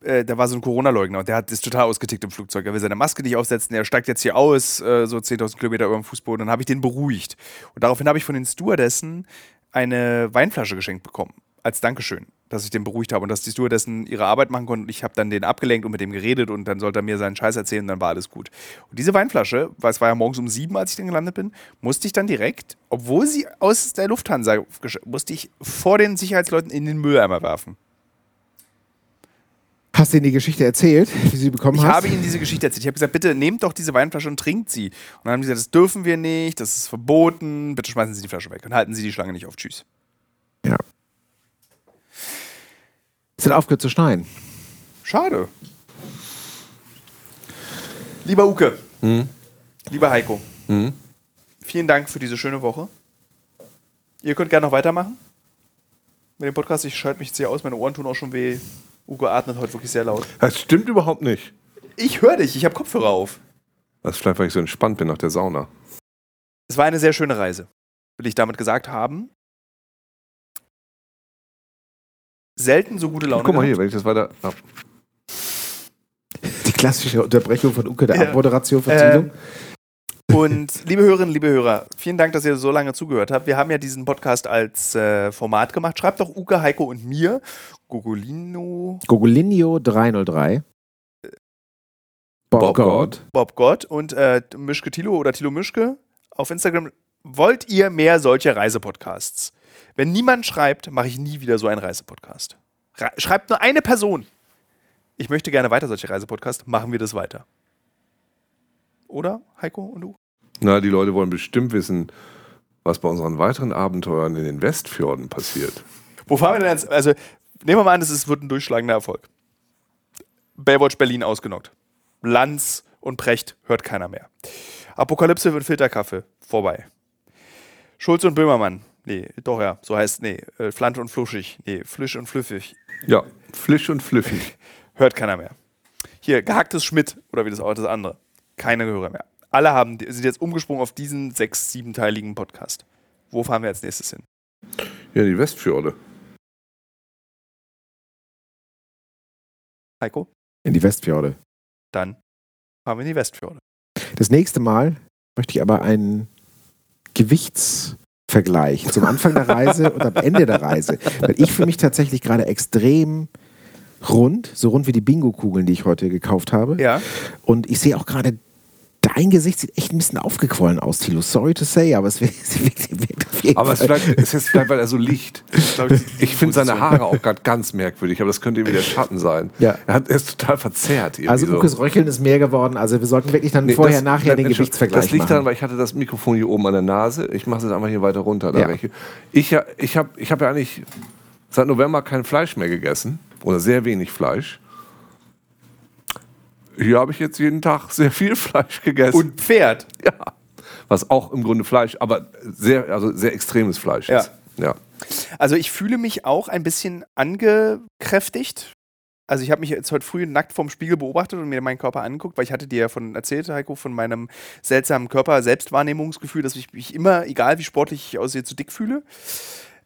äh, da war so ein Corona-Leugner und der hat ist total ausgetickt im Flugzeug. Er will seine Maske nicht aufsetzen, er steigt jetzt hier aus, äh, so 10.000 Kilometer über dem Fußboden. Dann habe ich den beruhigt. Und daraufhin habe ich von den Stewardessen eine Weinflasche geschenkt bekommen. Als Dankeschön, dass ich den beruhigt habe und dass die Stewardessen ihre Arbeit machen konnten. Ich habe dann den abgelenkt und mit dem geredet und dann sollte er mir seinen Scheiß erzählen und dann war alles gut. Und diese Weinflasche, weil es war ja morgens um sieben, als ich dann gelandet bin, musste ich dann direkt, obwohl sie aus der Lufthansa, musste ich vor den Sicherheitsleuten in den Mülleimer werfen. Hast du ihnen die Geschichte erzählt, wie sie bekommen Ich hast? habe ihnen diese Geschichte erzählt. Ich habe gesagt, bitte nehmt doch diese Weinflasche und trinkt sie. Und dann haben sie gesagt, das dürfen wir nicht, das ist verboten, bitte schmeißen Sie die Flasche weg und halten Sie die Schlange nicht auf. Tschüss. ja. Es hat aufgehört zu schneien. Schade. Lieber Uke, lieber Heiko, vielen Dank für diese schöne Woche. Ihr könnt gerne noch weitermachen mit dem Podcast. Ich schalte mich jetzt hier aus, meine Ohren tun auch schon weh. Uke atmet heute wirklich sehr laut. Das stimmt überhaupt nicht. Ich höre dich, ich habe Kopfhörer auf. Das ist vielleicht, weil ich so entspannt bin nach der Sauna. Es war eine sehr schöne Reise, will ich damit gesagt haben. Selten so gute Laune. Guck mal hier, gehabt. wenn ich das weiter. Ah, Die klassische Unterbrechung von Uke der Ja. Abmoderation von Tilo. Und liebe Hörerinnen, liebe Hörer, vielen Dank, dass ihr so lange zugehört habt. Wir haben ja diesen Podcast als äh, Format gemacht. Schreibt doch Uke, Heiko und mir. Gogolino, Gogolinio 303. Bob, Bob God. God. Bob Gott und äh, Mischke Tilo oder Tilo Mischke auf Instagram. Wollt ihr mehr solche Reisepodcasts? Wenn niemand schreibt, mache ich nie wieder so einen Reisepodcast. Re schreibt nur eine Person. Ich möchte gerne weiter solche Reisepodcasts. Machen wir das weiter. Oder, Heiko und du? Na, die Leute wollen bestimmt wissen, was bei unseren weiteren Abenteuern in den Westfjorden passiert. Wo fahren wir denn jetzt? Also, nehmen wir mal an, es wird ein durchschlagender Erfolg. Baywatch Berlin ausgenockt. Lanz und Precht hört keiner mehr. Apokalypse wird Filterkaffee. Vorbei. Schulze und Böhmermann. Nee, doch ja, so heißt, nee, äh, Flansch und Fluschig. Nee, Flisch und Flüffig. Ja, flisch und flüffig. Hört keiner mehr. Hier, gehacktes Schmidt oder wie das auch das andere. Keine Gehörer mehr. Alle haben, sind jetzt umgesprungen auf diesen sechs-, siebenteiligen Podcast. Wo fahren wir als nächstes hin? Ja, die Westfjorde. Heiko? In die Westfjorde. Dann fahren wir in die Westfjorde. Das nächste Mal möchte ich aber einen Gewichtsvergleich zum Anfang der Reise und am Ende der Reise. Weil ich fühle mich tatsächlich gerade extrem rund, so rund wie die Bingo-Kugeln, die ich heute gekauft habe. Ja. Und ich sehe auch gerade, dein Gesicht sieht echt ein bisschen aufgequollen aus, Tilo. Sorry to say, aber es wirkt, es auf jeden Aber es, Fall. vielleicht, es ist vielleicht, weil er so liegt. Ich finde seine Haare auch gerade ganz merkwürdig, aber das könnte irgendwie der Schatten sein. Ja. Er, hat, er ist total verzerrt. Also so. Ukes Röcheln ist mehr geworden. Also wir sollten wirklich dann Nee, vorher, das- nachher den das- Gewichtsvergleich Das liegt machen. daran, weil ich hatte das Mikrofon hier oben an der Nase. Ich mache es einfach hier weiter runter. Ja. Ich, ich habe ich hab ja eigentlich seit November kein Fleisch mehr gegessen. Oder sehr wenig Fleisch. Hier habe ich jetzt jeden Tag sehr viel Fleisch gegessen. Und Pferd. ja. Was auch im Grunde Fleisch, aber sehr, also sehr extremes Fleisch Ja. ist. Ja. Also ich fühle mich auch ein bisschen angekräftigt. Also ich habe mich jetzt heute früh nackt vorm Spiegel beobachtet und mir meinen Körper angeguckt, weil ich hatte dir ja von erzählt, Heiko, von meinem seltsamen Körper-Selbstwahrnehmungsgefühl, dass ich mich immer, egal wie sportlich ich aussehe, zu dick fühle.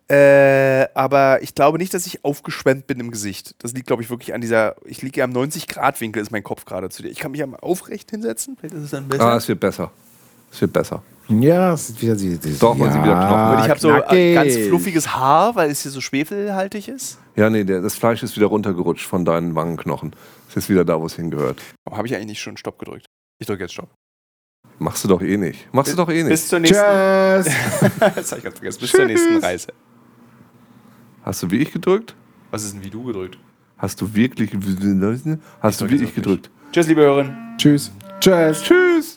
Äh, aber ich glaube nicht, dass ich aufgeschwemmt bin im Gesicht. Das liegt, glaube ich, wirklich an dieser, ich liege ja am 90-Grad-Winkel, ist mein Kopf gerade zu dir. Ich kann mich ja mal aufrecht hinsetzen, vielleicht ist es dann besser. Ah, es wird besser. Es wird besser. Ja, es ist wieder sie. sie- Doch, man sieht wieder Knochen. und ich habe so äh, ganz fluffiges Haar, weil es hier so schwefelhaltig ist. Ja, nee, der, das Fleisch ist wieder runtergerutscht von deinen Wangenknochen. Es ist wieder da, wo es hingehört. Warum habe ich eigentlich nicht schon Stopp gedrückt? Ich drücke jetzt Stopp. Machst du doch eh nicht. Machst du doch eh nicht. Bis zur nächsten, Tschüss. das hab ich ganz vergessen. Bis zur nächsten Reise. Hast du wie ich gedrückt? Was ist denn wie du gedrückt? Hast du wirklich. Hast du drück wie ich gedrückt? Tschüss, liebe Hörerinnen. Tschüss. Tschüss. Tschüss.